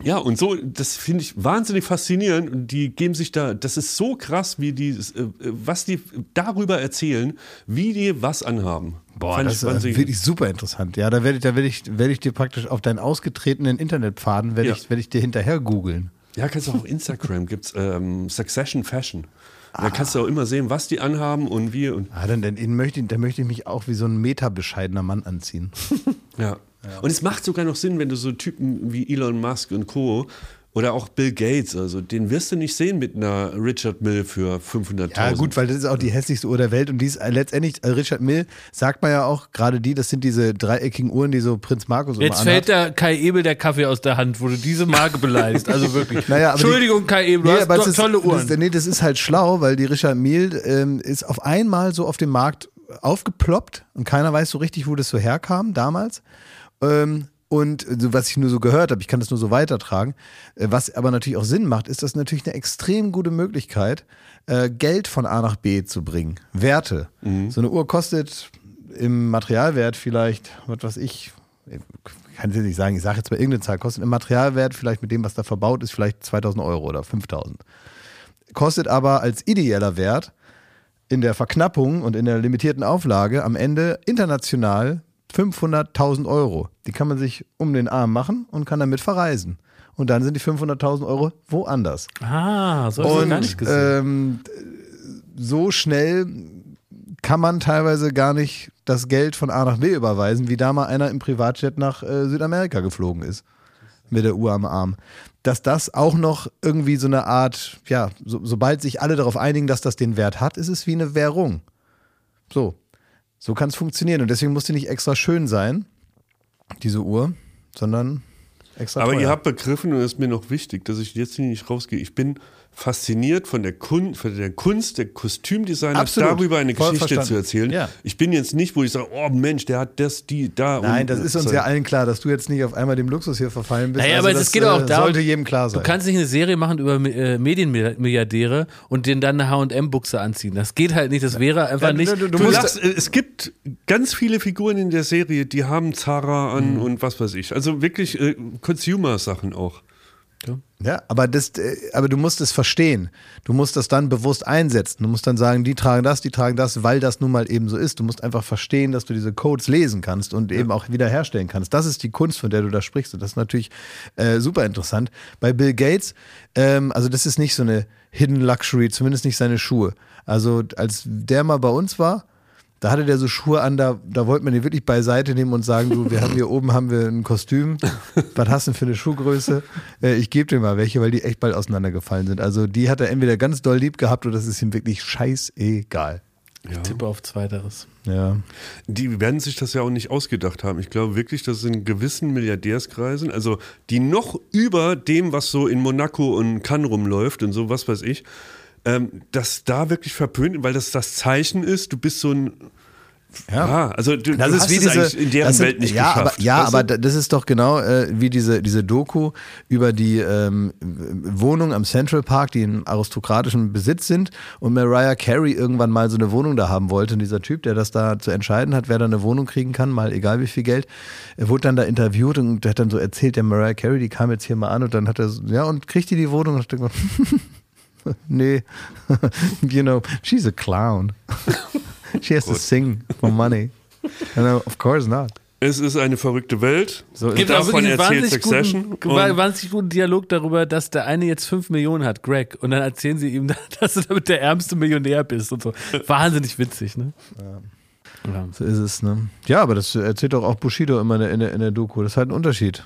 ja, und so, das finde ich wahnsinnig faszinierend. Und die geben sich da, das ist so krass, wie die, äh, was die darüber erzählen, wie die was anhaben. Boah, Fand das ich ist wirklich super interessant. Ja, da werde ich, da werde ich, werde ich dir praktisch auf deinen ausgetretenen Internetpfaden, werde Ja. ich, werde ich dir hinterher googeln. Ja, kannst du auch auf Instagram, gibt's ähm, Succession Fashion. Da Ah. kannst du auch immer sehen, was die anhaben und wie. Und, Ah, dann, dann, möchte, ich- dann möchte ich mich auch wie so ein metabescheidener Mann anziehen. *laughs* ja. Und es macht sogar noch Sinn, wenn du so Typen wie Elon Musk und Co. oder auch Bill Gates, also den wirst du nicht sehen mit einer Richard Mill für 500.000. Ja, gut, weil das ist auch die hässlichste Uhr der Welt und die ist äh, letztendlich, äh, Richard Mill sagt man ja auch, gerade die, das sind diese dreieckigen Uhren, die so Prinz Markus immer Jetzt anhat. fällt der Kai Ebel der Kaffee aus der Hand, wo du diese Marke beleidigst. Also wirklich. *laughs* Naja, aber die- Entschuldigung, Kai Ebel, du Nee, hast aber to ist, tolle Uhren. Das, nee, das ist halt schlau, weil die Richard Mille ähm, ist auf einmal so auf dem Markt aufgeploppt und keiner weiß so richtig, wo das so herkam damals. Ähm, und so, was ich nur so gehört habe, ich kann das nur so weitertragen. Äh, was aber natürlich auch Sinn macht, ist das natürlich eine extrem gute Möglichkeit, äh, Geld von A nach B zu bringen. Werte. So eine Uhr kostet im Materialwert vielleicht, was weiß ich, ich kann es jetzt nicht sagen, ich sage jetzt mal irgendeine Zahl, kostet im Materialwert vielleicht mit dem, was da verbaut ist, vielleicht 2000 Euro oder 5000. Kostet aber als ideeller Wert in der Verknappung und in der limitierten Auflage am Ende international 500.000 Euro. Die kann man sich um den Arm machen und kann damit verreisen. Und dann sind die 500.000 Euro woanders. ah, so habe ich gar nicht gesehen. ähm, so schnell kann man teilweise gar nicht das Geld von A nach B überweisen, wie da mal einer im Privatjet nach äh, Südamerika geflogen ist. Mit der Uhr am Arm. Dass das auch noch irgendwie so eine Art, ja, so, sobald sich alle darauf einigen, dass das den Wert hat, ist es wie eine Währung. So. So kann es funktionieren. Und deswegen muss die nicht extra schön sein, diese Uhr, sondern extra Aber teuer. ihr habt begriffen, und das ist mir noch wichtig, dass ich jetzt hier nicht rausgehe. Ich bin fasziniert von der, Kun von der Kunst der Kostümdesigner, darüber eine Voll Geschichte verstanden. zu erzählen. Ja. Ich bin jetzt nicht, wo ich sage, oh Mensch, der hat das, die, da. Nein, und- das ist uns ja allen klar, dass du jetzt nicht auf einmal dem Luxus hier verfallen bist. Naja, also aber das es geht auch äh, darum, sollte jedem klar sein. Du kannst nicht eine Serie machen über äh, Medienmilliardäre und denen dann eine H&M-Buchse anziehen. Das geht halt nicht. Das wäre einfach Ja, nicht. du- du- Du musst- lachst, äh, es gibt ganz viele Figuren in der Serie, die haben Zara Mhm. an und was weiß ich. Also wirklich äh, Consumer-Sachen auch. Ja, aber, das, äh, aber du musst es verstehen. Du musst das dann bewusst einsetzen. Du musst dann sagen, die tragen das, die tragen das, weil das nun mal eben so ist. Du musst einfach verstehen, dass du diese Codes lesen kannst und eben auch wiederherstellen kannst. Das ist die Kunst, von der du da sprichst. Und das ist natürlich äh, super interessant. Bei Bill Gates, ähm, also das ist nicht so eine Hidden Luxury, zumindest nicht seine Schuhe. Also als der mal bei uns war, da hatte der so Schuhe an, da, da wollte man die wirklich beiseite nehmen und sagen, du, wir haben hier oben haben wir ein Kostüm. Was hast du denn für eine Schuhgröße? Äh, ich gebe dir mal welche, weil die echt bald auseinandergefallen sind. Also die hat er entweder ganz doll lieb gehabt oder das ist ihm wirklich scheißegal. Ich tippe auf Zweiteres. Ja. Die werden sich das ja auch nicht ausgedacht haben. Ich glaube wirklich, dass in gewissen Milliardärskreisen, also die noch über dem, was so in Monaco und Cannes rumläuft und so, was weiß ich, ähm, dass da wirklich verpönt, weil das das Zeichen ist, du bist so ein ja, also du, Das du ist hast wie es diese in deren sind- Welt nicht ja, geschafft. Aber, ja, weißt du? aber da- das ist doch genau äh, wie diese, diese Doku über die ähm, Wohnung am Central Park, die in aristokratischem Besitz sind und Mariah Carey irgendwann mal so eine Wohnung da haben wollte. Und dieser Typ, der das da zu entscheiden hat, wer da eine Wohnung kriegen kann, mal egal wie viel Geld, er wurde dann da interviewt und der hat dann so erzählt, der Mariah Carey, die kam jetzt hier mal an und dann hat er so, ja, und kriegt die die Wohnung? Und ich dachte, *laughs* nee, *laughs* you know, she's a clown. *laughs* She has to sing for money. And uh, of course not. es ist eine verrückte Welt. So ist Gibt Davon auch wirklich einen erzählt wahnsinnig Succession. guten, wahnsinnig guten Dialog darüber, dass der eine jetzt 5 Millionen hat, Greg, und dann erzählen sie ihm, *laughs* dass du damit der ärmste Millionär bist und so. Wahnsinnig witzig, ne? Ja. So ist es, ne? Ja, aber das erzählt doch auch Bushido immer in der, in der, in der Doku. Das ist halt ein Unterschied.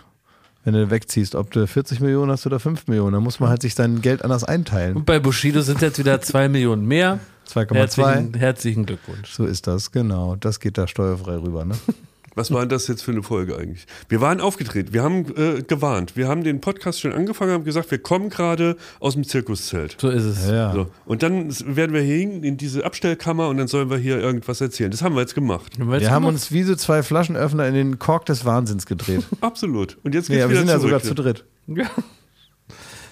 Wenn du wegziehst, ob du 40 Millionen hast oder 5 Millionen, dann muss man halt sich sein Geld anders einteilen. Und bei Bushido sind jetzt wieder 2 Millionen mehr. 2,2. Herzlichen, herzlichen Glückwunsch. So ist das, genau. Das geht da steuerfrei rüber, ne? Was war denn das jetzt für eine Folge eigentlich? Wir waren aufgetreten, wir haben äh, gewarnt, wir haben den Podcast schon angefangen, haben gesagt, wir kommen gerade aus dem Zirkuszelt. So ist es. Ja. So. Und dann werden wir hier hin in diese Abstellkammer und dann sollen wir hier irgendwas erzählen. Das haben wir jetzt gemacht. Wir haben uns wie so zwei Flaschenöffner in den Kork des Wahnsinns gedreht. *laughs* Absolut. Und jetzt geht's Ja, wir wieder sind ja sogar zu dritt. Ja. *laughs*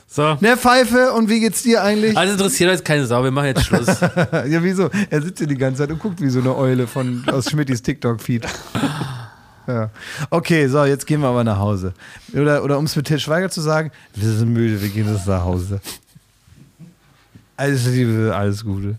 So. Ne, Pfeife, und wie geht's dir eigentlich? Also interessiert euch keine Sau, wir machen jetzt Schluss. *laughs* Ja, wieso? Er sitzt hier die ganze Zeit und guckt wie so eine Eule von, aus Schmittis TikTok-Feed. *laughs* Okay, so, jetzt gehen wir aber nach Hause. Oder, oder um es mit Til Schweiger zu sagen, wir sind müde, wir gehen jetzt nach Hause. Alles Liebe, alles Gute.